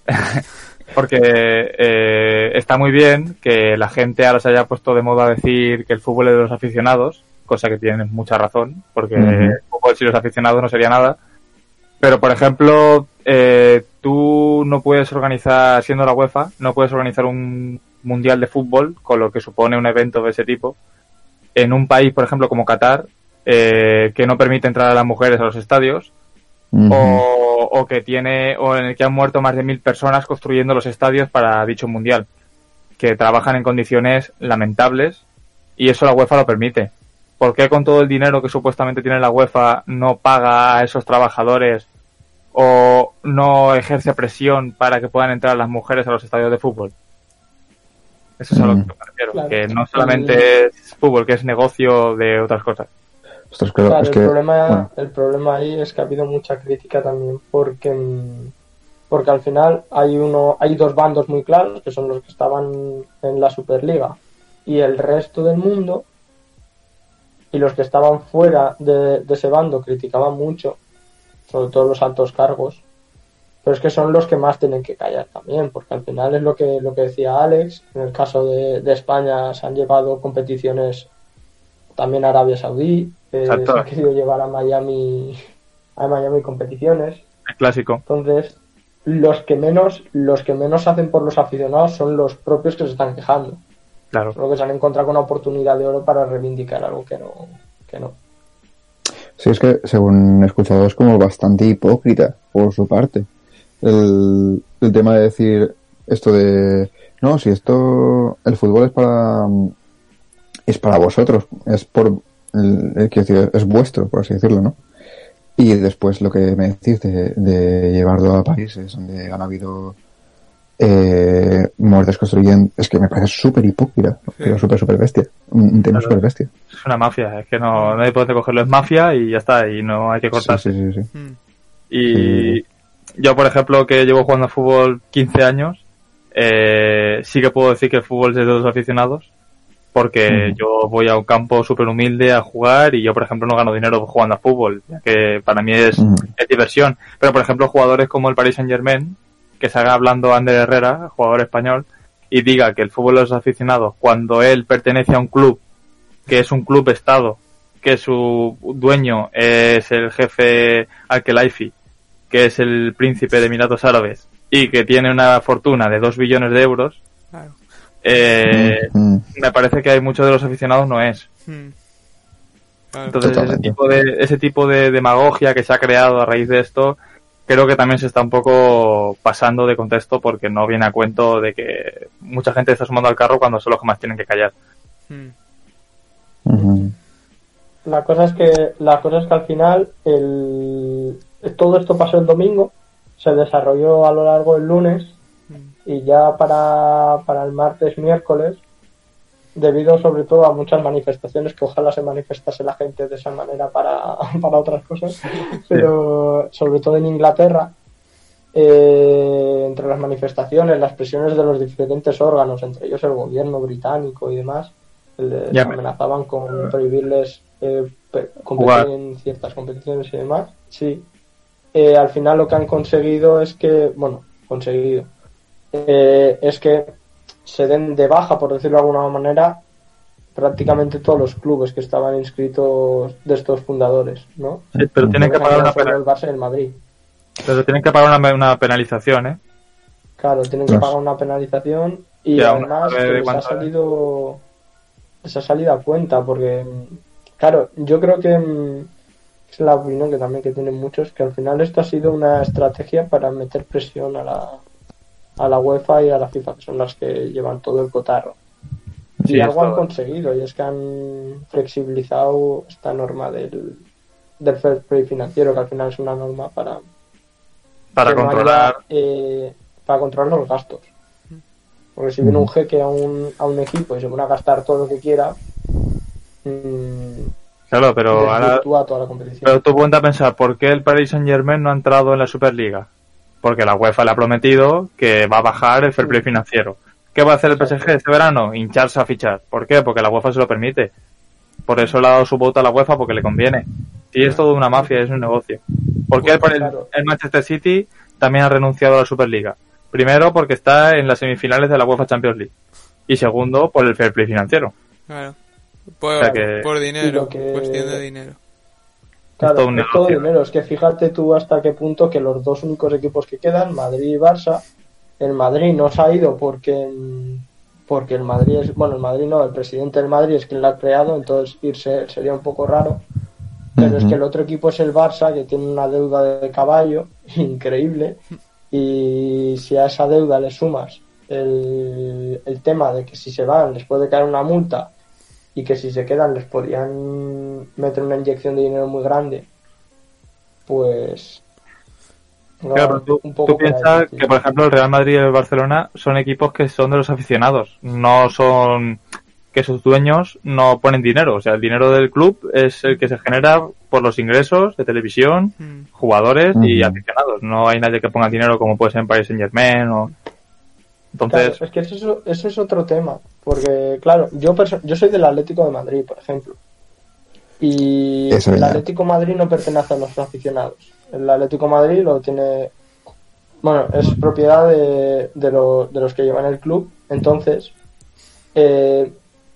[LAUGHS] Porque eh, está muy bien que la gente ahora se haya puesto de moda decir que el fútbol es de los aficionados, cosa que tienen mucha razón, porque Ujú. el fútbol sin los aficionados no sería nada. Pero, por ejemplo, eh, tú no puedes organizar, siendo la UEFA, no puedes organizar un mundial de fútbol, con lo que supone un evento de ese tipo, en un país, por ejemplo, como Qatar, eh, que no permite entrar a las mujeres a los estadios, o, o que tiene, o en el que han muerto más de mil personas construyendo los estadios para dicho mundial, que trabajan en condiciones lamentables, y eso la UEFA lo permite. ¿Por qué con todo el dinero que supuestamente tiene la UEFA no paga a esos trabajadores o no ejerce presión para que puedan entrar las mujeres a los estadios de fútbol. Eso es a lo que Mm. me refiero, Claro. que no solamente es fútbol, que es negocio de otras cosas. Ostras, claro, Claro, es el, que, problema, bueno, el problema ahí es que ha habido mucha crítica también porque, mm, porque al final hay uno hay dos bandos muy claros que son los que estaban en la Superliga y el resto del mundo y los que estaban fuera de, de ese bando criticaban mucho sobre todo los altos cargos pero es que son los que más tienen que callar también porque al final es lo que lo que decía Alex en el caso de, de España se han llevado competiciones también Arabia Saudí eh, se han querido llevar a Miami a Miami competiciones El clásico. entonces los que menos los que menos hacen por los aficionados son los propios que se están quejando Claro. Creo que se han encontrado con una oportunidad de oro para reivindicar algo que no que no sí, es que según he escuchado es como bastante hipócrita por su parte. El, el tema de decir esto de, no, si esto, el fútbol es para, es para vosotros, es por, el- quiero decir, es vuestro, por así decirlo, ¿no? Y después lo que me decís de, de llevarlo a países donde han habido eh, muertes construyendo, es que me parece súper hipócrita, pero súper, súper bestia, un, tema Claro. súper bestia. Es una mafia, es que no, no hay por dónde cogerlo, es mafia y ya está, y no hay que Sí, cortarse. sí, sí, sí. Mm. Y yo, por ejemplo, que llevo jugando al fútbol 15 años, eh, sí que puedo decir que el fútbol es de los aficionados, porque yo voy a un campo súper humilde a jugar y yo, por ejemplo, no gano dinero jugando al fútbol, ya que para mí es, diversión. Pero, por ejemplo, jugadores como el Paris Saint Germain, que se haga hablando Ander Herrera, jugador español, y diga que el fútbol de los aficionados, cuando él pertenece a un club, que es un club estado, que su dueño es el jefe Al-Khelaifi, que es el príncipe de Emiratos Árabes, y que tiene una fortuna de 2 billones de euros, Claro. Eh, Mm. me parece que hay muchos de los aficionados no es. Mm. Claro. Entonces, ese tipo, de, ese tipo de demagogia que se ha creado a raíz de esto, creo que también se está un poco pasando de contexto porque no viene a cuento de que mucha gente está sumando al carro cuando son los que más tienen que callar. Mm. Ujú. La cosa es que la cosa es que al final el, todo esto pasó el domingo, se desarrolló a lo largo del lunes Mm. Y ya para, para el martes miércoles, debido sobre todo a muchas manifestaciones, que ojalá se manifestase la gente de esa manera para, [LAUGHS] para otras cosas, pero sobre todo en Inglaterra, eh, entre las manifestaciones, las presiones de los diferentes órganos, entre ellos el gobierno británico y demás, les Ya me- amenazaban con prohibirles eh, pe- competir en ciertas competiciones y demás. Sí. Eh, al final lo que han conseguido es que, bueno, conseguido, eh, es que se den de baja, por decirlo de alguna manera, prácticamente todos los clubes que estaban inscritos de estos fundadores, ¿no? Sí, pero tienen que pagar una, solo pena- el Barça y el Madrid. pero tienen que pagar una, una penalización, ¿eh? Claro, tienen que pagar una penalización y Ya, una- además a ver, que les ha salido les ha salido a cuenta porque claro, yo creo que mm, es la opinión que también que tienen muchos que al final esto ha sido una estrategia para meter presión a la a la UEFA y a la FIFA que son las que llevan todo el cotarro Sí, y algo han conseguido y es que han flexibilizado esta norma del del fair play financiero que al final es una norma para para no controlar. haya, eh, para controlar los gastos. Porque si viene un jeque a un, a un equipo y se pone a gastar todo lo que quiera, mm, Claro, pero ahora, toda la competición. Pero tú ponte a pensar, ¿por qué el Paris Saint Germain no ha entrado en la Superliga? Porque la UEFA le ha prometido que va a bajar el fair play financiero. ¿Qué va a hacer el PSG este verano? Hincharse a fichar. ¿Por qué? Porque la UEFA se lo permite. Por eso le ha dado su voto a la UEFA porque le conviene. Y es todo una mafia, es un negocio. ¿Por qué el, el Manchester City también ha renunciado a la Superliga? Primero, porque está en las semifinales de la UEFA Champions League. Y segundo, por el fair play financiero. Claro. Por, O sea que- por Y dinero, que- cuestión de dinero. Claro, es todo es todo dinero. Es que fíjate tú hasta qué punto que los dos únicos equipos que quedan, Madrid y Barça, el Madrid no se ha ido porque porque el Madrid es, bueno, el Madrid no, el presidente del Madrid es quien lo ha creado, entonces irse sería un poco raro. Pero es que el otro equipo es el Barça, que tiene una deuda de caballo [LAUGHS] increíble. Y si a esa deuda le sumas el, el tema de que si se van les puede caer una multa y que si se quedan les podrían meter una inyección de dinero muy grande, pues No, Claro, tú, un poco tú piensas que, por ejemplo, el Real Madrid y el Barcelona son equipos que son de los aficionados, no son que sus dueños no ponen dinero. O sea, el dinero del club es el que se genera por los ingresos de televisión, Mm. jugadores y aficionados. No hay nadie que ponga dinero como puede ser en Paris Saint Germain o... Entonces, Claro, es que eso, eso es otro tema. Porque, claro, yo, perso- yo soy del Atlético de Madrid, por ejemplo. Y Eso el ya. Atlético de Madrid no pertenece a los aficionados. El Atlético de Madrid lo tiene. Bueno, es propiedad de, de, lo- de los que llevan el club. Entonces, eh,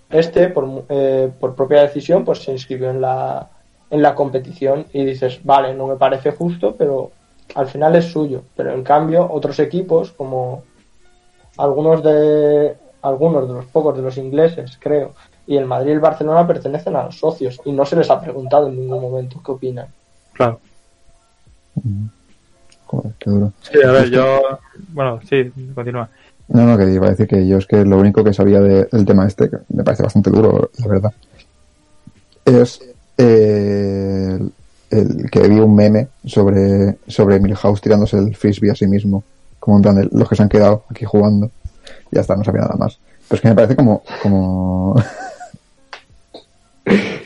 este, por, eh, por propia decisión, pues se inscribió en la, en la competición y dices, vale, no me parece justo, pero al final es suyo. Pero en cambio, otros equipos, como algunos de algunos de los pocos de los ingleses, creo, y el Madrid y el Barcelona pertenecen a los socios y no se les ha preguntado en ningún momento qué opinan. claro. Joder, qué duro. Sí, a ver, yo... Bueno, sí, continúa. No, no, que iba a decir que yo es que lo único que sabía de- del tema este, que me parece bastante duro, la verdad, es eh, el, el que vi un meme sobre, sobre Milhouse tirándose el frisbee a sí mismo, como en plan de los que se han quedado aquí jugando. Ya está, no sabía nada más. Pero es que me parece como, como, [LAUGHS]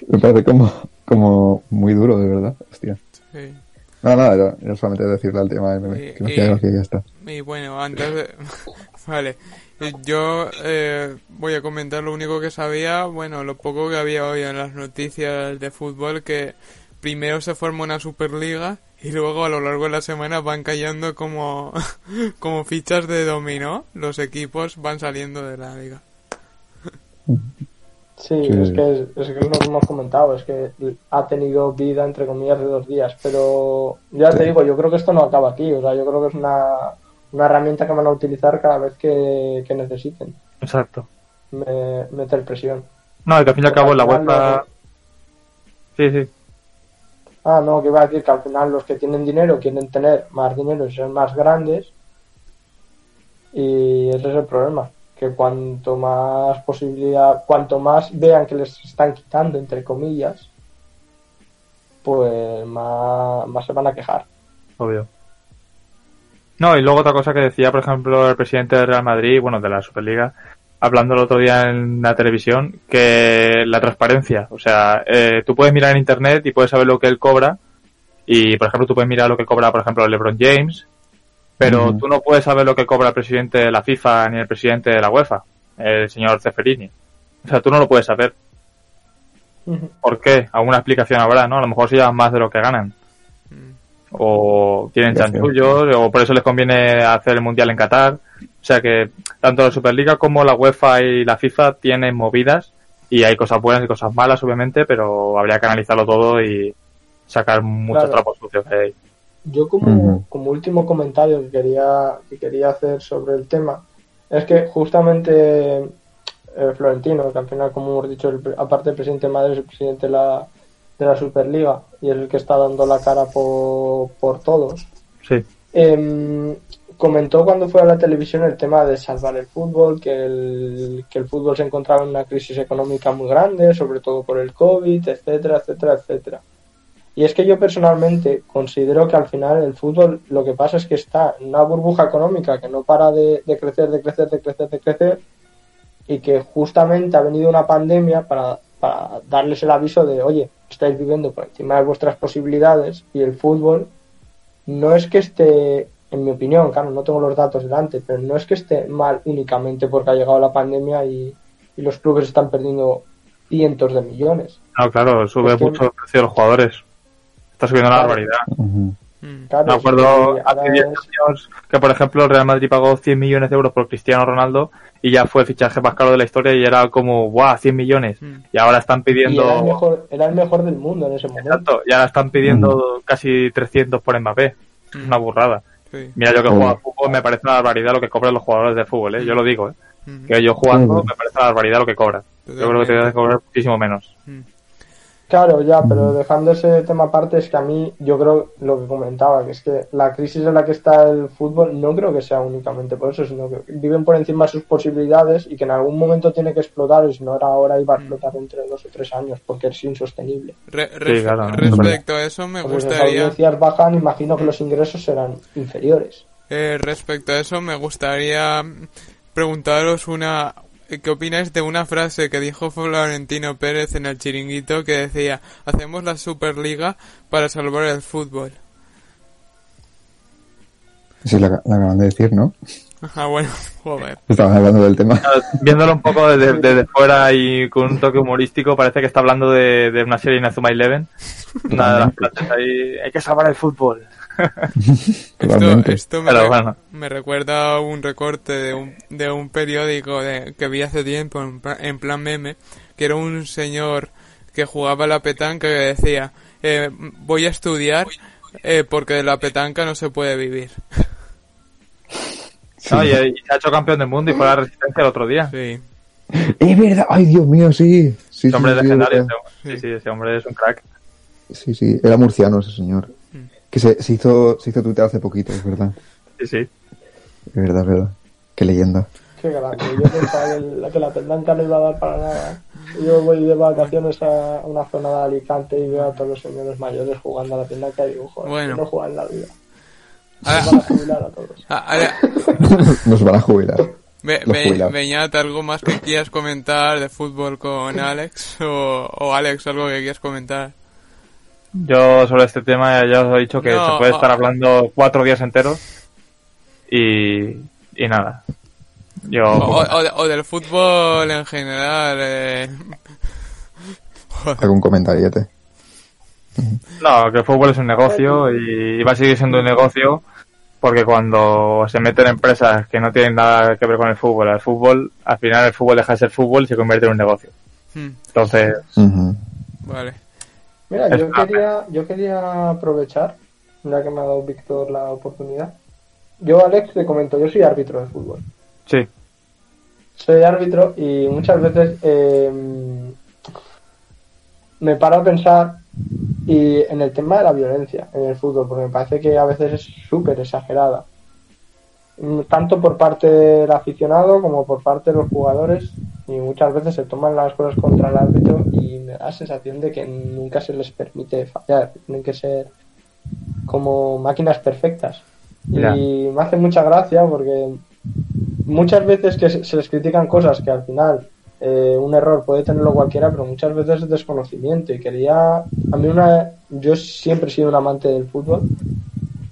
me parece como, como muy duro, de verdad, hostia. Sí. No, nada, era, era solamente decirle al tema del meme, que me y- y ya está. Y bueno, antes de... [LAUGHS] vale. Yo eh, voy a comentar lo único que sabía, bueno, lo poco que había hoy en las noticias de fútbol, que primero se forma una Superliga y luego a lo largo de la semana van cayendo como, [LAUGHS] como fichas de dominó. Los equipos van saliendo de la liga. Sí, Sí. es que es, es que es lo que hemos comentado, es que ha tenido vida entre comillas de dos días, pero ya te digo, yo creo que esto no acaba aquí, o sea, yo creo que es una, una herramienta que van a utilizar cada vez que, que necesiten Exacto. me- meter presión. No, y que al fin y al cabo la UEFA... Sí, sí. Ah, no, que iba a decir que al final los que tienen dinero quieren tener más dinero y ser más grandes. Y ese es el problema. Que cuanto más posibilidad, cuanto más vean que les están quitando, entre comillas, pues más, más se van a quejar. Obvio. No, y luego otra cosa que decía, por ejemplo, el presidente del Real Madrid, bueno, de la Superliga, hablando el otro día en la televisión, que la transparencia, o sea, eh, tú puedes mirar en internet y puedes saber lo que él cobra, y por ejemplo, tú puedes mirar lo que cobra, por ejemplo, LeBron James, pero tú no puedes saber lo que cobra el presidente de la FIFA ni el presidente de la UEFA, el señor Ceferini. O sea, tú no lo puedes saber. ¿Por qué? Alguna explicación habrá, ¿no? A lo mejor se llevan más de lo que ganan o tienen chanchullos, o por eso les conviene hacer el mundial en Qatar. O sea que tanto la Superliga como la UEFA y la FIFA tienen movidas y hay cosas buenas y cosas malas, obviamente, pero habría que analizarlo todo y sacar muchos Claro. trapos sucios que hay. Yo como, como último comentario que quería, que quería hacer sobre el tema es que justamente eh, Florentino, que al final, como hemos dicho, el aparte del presidente de Madrid, es el presidente de la, de la Superliga y es el que está dando la cara por, por todos, Sí, Em, comentó cuando fue a la televisión el tema de salvar el fútbol, que el, que el fútbol se encontraba en una crisis económica muy grande, sobre todo por el COVID, etcétera, etcétera, etcétera. Y es que yo personalmente considero que al final el fútbol lo que pasa es que está en una burbuja económica que no para de, de crecer, de crecer, de crecer, de crecer, y que justamente ha venido una pandemia para, para darles el aviso de, oye, estáis viviendo por encima de vuestras posibilidades y el fútbol no es que esté, en mi opinión, claro, no tengo los datos delante, pero no es que esté mal únicamente porque ha llegado la pandemia y, y los clubes están perdiendo cientos de millones. no, claro, sube mucho el precio de los jugadores. Está subiendo Claro. barbaridad. Claro, Me acuerdo hace ahora 10 es- años que, por ejemplo, el Real Madrid pagó 100 millones de euros por Cristiano Ronaldo y ya fue el fichaje más caro de la historia y era como, ¡guau! 100 millones. Mm. Y ahora están pidiendo... era el, mejor, era el mejor del mundo en ese momento. Exacto, y ahora están pidiendo casi 300 por Mbappé. Es Mm. una burrada. Sí. Mira, yo que Mm. juego al fútbol me parece una barbaridad lo que cobran los jugadores de fútbol, ¿eh? Yo lo digo, ¿eh? Mm. Que yo jugando Mm. me parece una barbaridad lo que cobran. Yo creo que te deben cobrar muchísimo menos. Claro, ya, pero dejando ese tema aparte, es que a mí, yo creo lo que comentaba, que es que la crisis en la que está el fútbol no creo que sea únicamente por eso, sino que viven por encima de sus posibilidades y que en algún momento tiene que explotar, y si no era ahora, iba a explotar entre dos o tres años, porque es insostenible. Re- Sí, claro, respecto a eso, me Porque si las gustaría. audiencias bajan, imagino que los ingresos serán inferiores. Eh, respecto a eso, me gustaría preguntaros una. ¿Qué opináis de una frase que dijo Florentino Pérez en el chiringuito que decía: Hacemos la Superliga para salvar el fútbol? Sí, la, la acaban de decir, ¿no? Ah, bueno, [LAUGHS] joder. Estaban hablando del tema. Viéndolo un poco desde, desde fuera y con un toque humorístico, parece que está hablando de, de una serie Inazuma Eleven. [LAUGHS] Una de las frases ahí, hay que salvar el fútbol. Esto, me, Pero re- bueno. me recuerda a un recorte de un, de un periódico de, que vi hace tiempo en, pla- en plan meme, que era un señor que jugaba a la petanca que decía, eh, voy a estudiar eh, porque de la petanca no se puede vivir. No, y, y se ha hecho campeón del mundo y fue a la resistencia el otro día. Sí. Es verdad, ay Dios mío, sí. Sí, Ese hombre sí, es sí, legendario. ese hombre. Sí, sí, ese hombre es un crack. Sí, sí, era murciano ese señor. Que se, se hizo, se hizo tuitear hace poquito, es verdad. Sí, sí. Es verdad, es verdad. Qué leyenda. Qué grande. Yo pensaba que, el- que la pendanca no iba a dar para nada. Yo voy de vacaciones a una zona de Alicante y veo a todos los señores mayores jugando a la pendanca y digo, joder, Bueno. no juegan en la vida. Ahora- Se van a jubilar a todos. Ah, ahora, [LAUGHS] Nos van a jubilar. Be-. Beñat, ¿algo más que quieras comentar de fútbol con Alex? O, o Alex, algo que quieras comentar. Yo sobre este tema ya os he dicho que No, se puede o- estar hablando cuatro días enteros y, y nada. Yo O, o- o de- o del fútbol en general. Eh. [LAUGHS] Algún comentariete. no, que el fútbol es un negocio y va a seguir siendo un negocio porque cuando se meten empresas que no tienen nada que ver con el fútbol al fútbol, al final el fútbol deja de ser fútbol y se convierte en un negocio. Hmm, Entonces. Vale. Mira, yo quería, yo quería aprovechar, ya que me ha dado Víctor la oportunidad. Yo, Alex, te comento, yo soy árbitro de fútbol. sí, Soy árbitro y muchas veces eh, me paro a pensar y en el tema de la violencia en el fútbol, porque me parece que a veces es súper exagerada. Mm, Tanto por parte del aficionado como por parte de los jugadores y muchas veces se toman las cosas contra el árbitro y me da la sensación de que nunca se les permite fallar, tienen que ser como máquinas perfectas. Y me hace mucha gracia porque muchas veces que se se les critican cosas que al final eh, un error puede tenerlo cualquiera, pero muchas veces es desconocimiento. Y quería, a mí una, yo siempre he sido un amante del fútbol,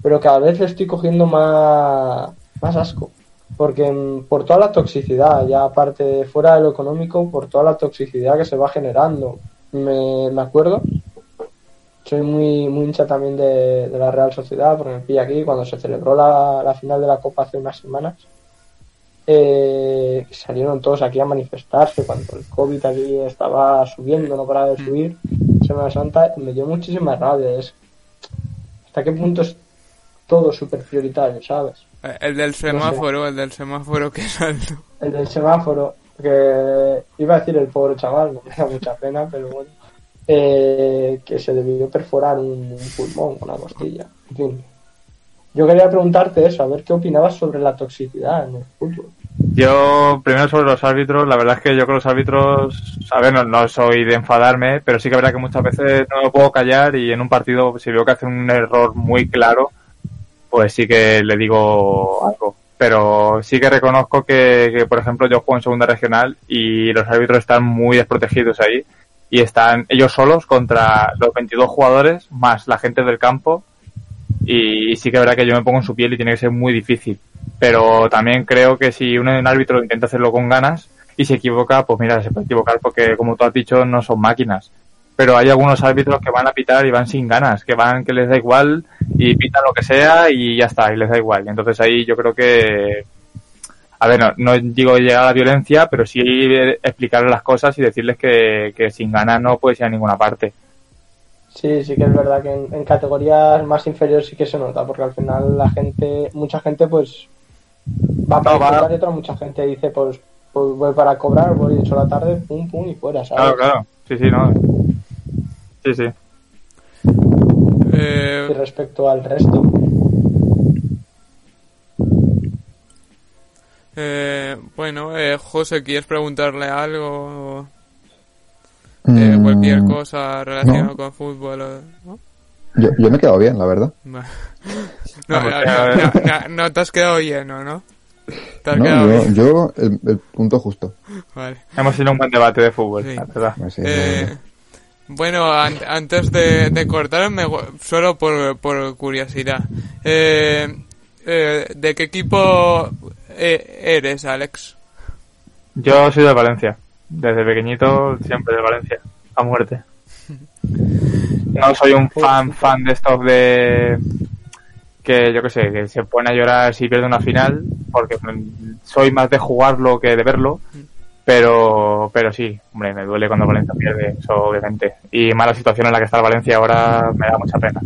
pero cada vez le estoy cogiendo más, más asco. Porque mm, por toda la toxicidad, ya aparte de fuera de lo económico, por toda la toxicidad que se va generando. Me, me acuerdo, soy muy, muy hincha también de, de la Real Sociedad, porque me pilla aquí cuando se celebró la, la final de la Copa hace unas semanas. Eh, salieron todos aquí a manifestarse cuando el COVID aquí estaba subiendo, no paraba de subir. Semana Santa y me dio muchísima rabia. Es, ¿Hasta qué punto es todo súper prioritario, sabes? Eh, El del semáforo, el del semáforo [LAUGHS] que es alto. El del semáforo, que iba a decir el pobre chaval, no me da mucha pena, pero bueno, eh, que se debió perforar un, un pulmón, una costilla. En fin. Yo quería preguntarte eso, a ver qué opinabas sobre la toxicidad en el fútbol. Yo, primero sobre los árbitros, la verdad es que yo con los árbitros, a ver, no, no soy de enfadarme, pero sí que verdad que muchas veces no me puedo callar y en un partido, si veo que hacen un error muy claro, pues sí que le digo algo. Pero sí que reconozco que, por ejemplo, yo juego en segunda regional y los árbitros están muy desprotegidos ahí y están ellos solos contra los 22 jugadores más la gente del campo y sí que es verdad que yo me pongo en su piel y tiene que ser muy difícil. Pero también creo que si un árbitro intenta hacerlo con ganas y se equivoca, pues mira, se puede equivocar porque, como tú has dicho, no son máquinas. Pero hay algunos árbitros que van a pitar y van sin ganas, que van, que les da igual y pitan lo que sea y ya está, y les da igual. Entonces ahí yo creo que, a ver, no, no digo llegar a la violencia, pero sí explicarles las cosas y decirles que, que sin ganas no puedes ir a ninguna parte. Sí, sí que es verdad que en, en categorías más inferiores sí que se nota, porque al final la gente, mucha gente pues va para No, va. cobrar y otra mucha gente dice pues, pues voy para cobrar, voy hecho la tarde, pum pum y fuera, ¿sabes? Claro, claro. Sí, sí, no. Sí, sí. Eh, Y respecto al resto, eh, bueno, eh, José, ¿quieres preguntarle algo? Eh, Mm, cualquier cosa relacionada no. con fútbol. o- ¿no? Yo, yo me he quedado bien, la verdad. [LAUGHS] No, No, no, porque- no, no, no te has quedado lleno, ¿no? Te has No, quedado yo, bien. yo el, el punto justo. Vale. Hemos tenido un buen debate de fútbol, Sí. la verdad. Pues sí, Eh, bueno, an- antes de, de cortar, me gu- solo por, por curiosidad, eh, eh, ¿de qué equipo eh, eres, Alex? Yo soy de Valencia. Desde pequeñito siempre de Valencia. A muerte. [LAUGHS] No soy un fan fan de estos de que yo que sé, que se pone a llorar si pierde una final, porque mm, soy más de jugarlo que de verlo. Pero, pero sí, hombre, me duele cuando Valencia pierde, eso obviamente. Y mala situación en la que está el Valencia ahora me da mucha pena.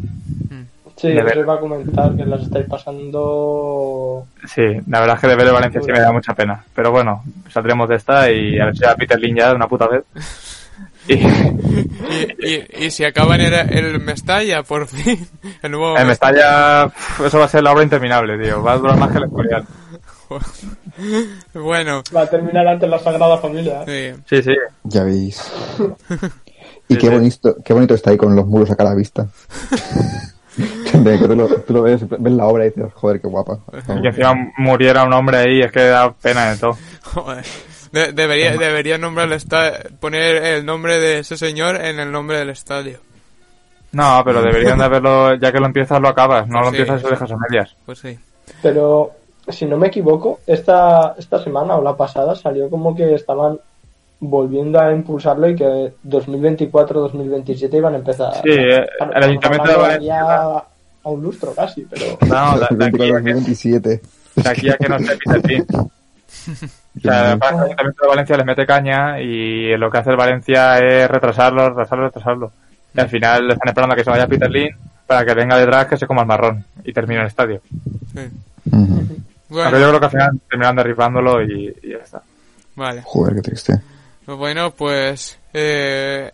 sí, De os iba a comentar que las estáis pasando Sí, la verdad es que de ver el Valencia sí me da mucha pena. Pero bueno, saldremos de esta y a ver si a Peter Lin ya de una puta vez. [LAUGHS] Y Y, y, y si acaban el, el Mestalla, por fin, [LAUGHS] el nuevo el Mestalla, eso va a ser la obra interminable, tío. Va a durar más que el Escorial. [LAUGHS] Bueno, va a terminar antes la Sagrada Familia. ¿eh? sí. Sí, sí. Ya veis. [LAUGHS] Y Sí, qué sí. bonito, qué bonito está ahí con los muros acá a la vista. [LAUGHS] Que tú, lo, tú lo ves, ves la obra y dices, joder, qué guapa. Y que encima muriera un hombre ahí, es que da pena de todo. Joder. De- debería, debería nombrar el poner el nombre de ese señor en el nombre del estadio. No, pero deberían de haberlo, ya que lo empiezas, lo acabas. No lo Sí, empiezas y lo dejas a medias. Pues sí. Pero si no me equivoco, esta, esta semana o la pasada salió como que estaban volviendo a impulsarlo y que 2024-2027 iban a empezar. Sí, eh, Claro, el Ayuntamiento de Valencia- a un lustro casi, pero [LAUGHS] No, de, de aquí, 2024, a que, 2027. de aquí a que no Peter Lin. [LAUGHS] O sea, el Ayuntamiento de Valencia les mete caña y lo que hace el Valencia es retrasarlo, retrasarlo, retrasarlo. Y al final están esperando a que se vaya Peter Lin para que venga detrás que se coma el marrón y termine el estadio. sí. Bueno, Pero yo creo que al final terminan derribándolo y, y ya está. vale. Joder, qué triste. Bueno, pues eh,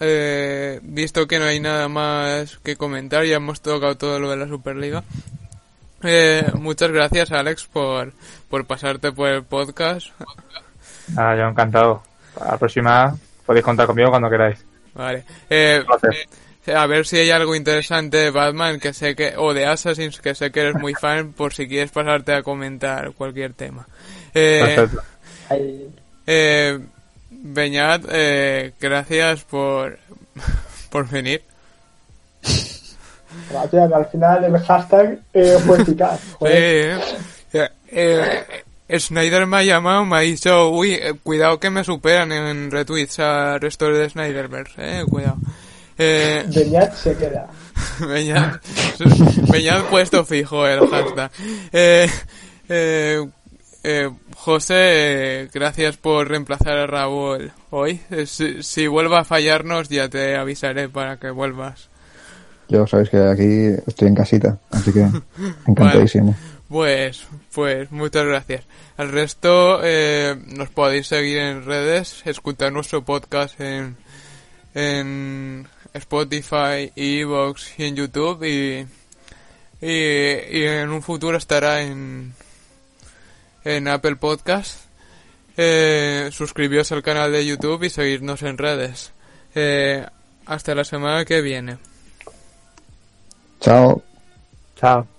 eh, visto que no hay nada más que comentar, ya hemos tocado todo lo de la Superliga. Eh, muchas gracias, Alex, por, por pasarte por el podcast. Ah, yo encantado. A la próxima podéis contar conmigo cuando queráis. Vale. Eh, Gracias. eh, a ver si hay algo interesante de Batman que sé que o de Assassins que sé que eres muy fan por si quieres pasarte a comentar cualquier tema. Eh, eh, Beñat, eh, gracias por [LAUGHS] por venir. gracias, al final el hashtag eh, fue eficaz. [LAUGHS] Eh, eh, eh, Snyder me ha llamado, me ha dicho, uy, eh, cuidado que me superan en retweets a restos de Snyderverse, eh, cuidado. Eh, Beñat se queda. [LAUGHS] Beñat, [LAUGHS] Beñat puesto fijo el hashtag. Eh, eh, eh, José, eh, gracias por reemplazar a Raúl hoy. Eh, si, si vuelva a fallarnos ya te avisaré para que vuelvas. Yo sabéis que aquí estoy en casita, así que [LAUGHS] encantadísimo. Pues, pues muchas gracias. Al resto eh, nos podéis seguir en redes, escuchar nuestro podcast en, en Spotify, Evox y en YouTube y, y, y en un futuro estará en, en Apple Podcast. Eh, suscribíos al canal de YouTube y seguirnos en redes. Eh, hasta la semana que viene. Chao. Chao.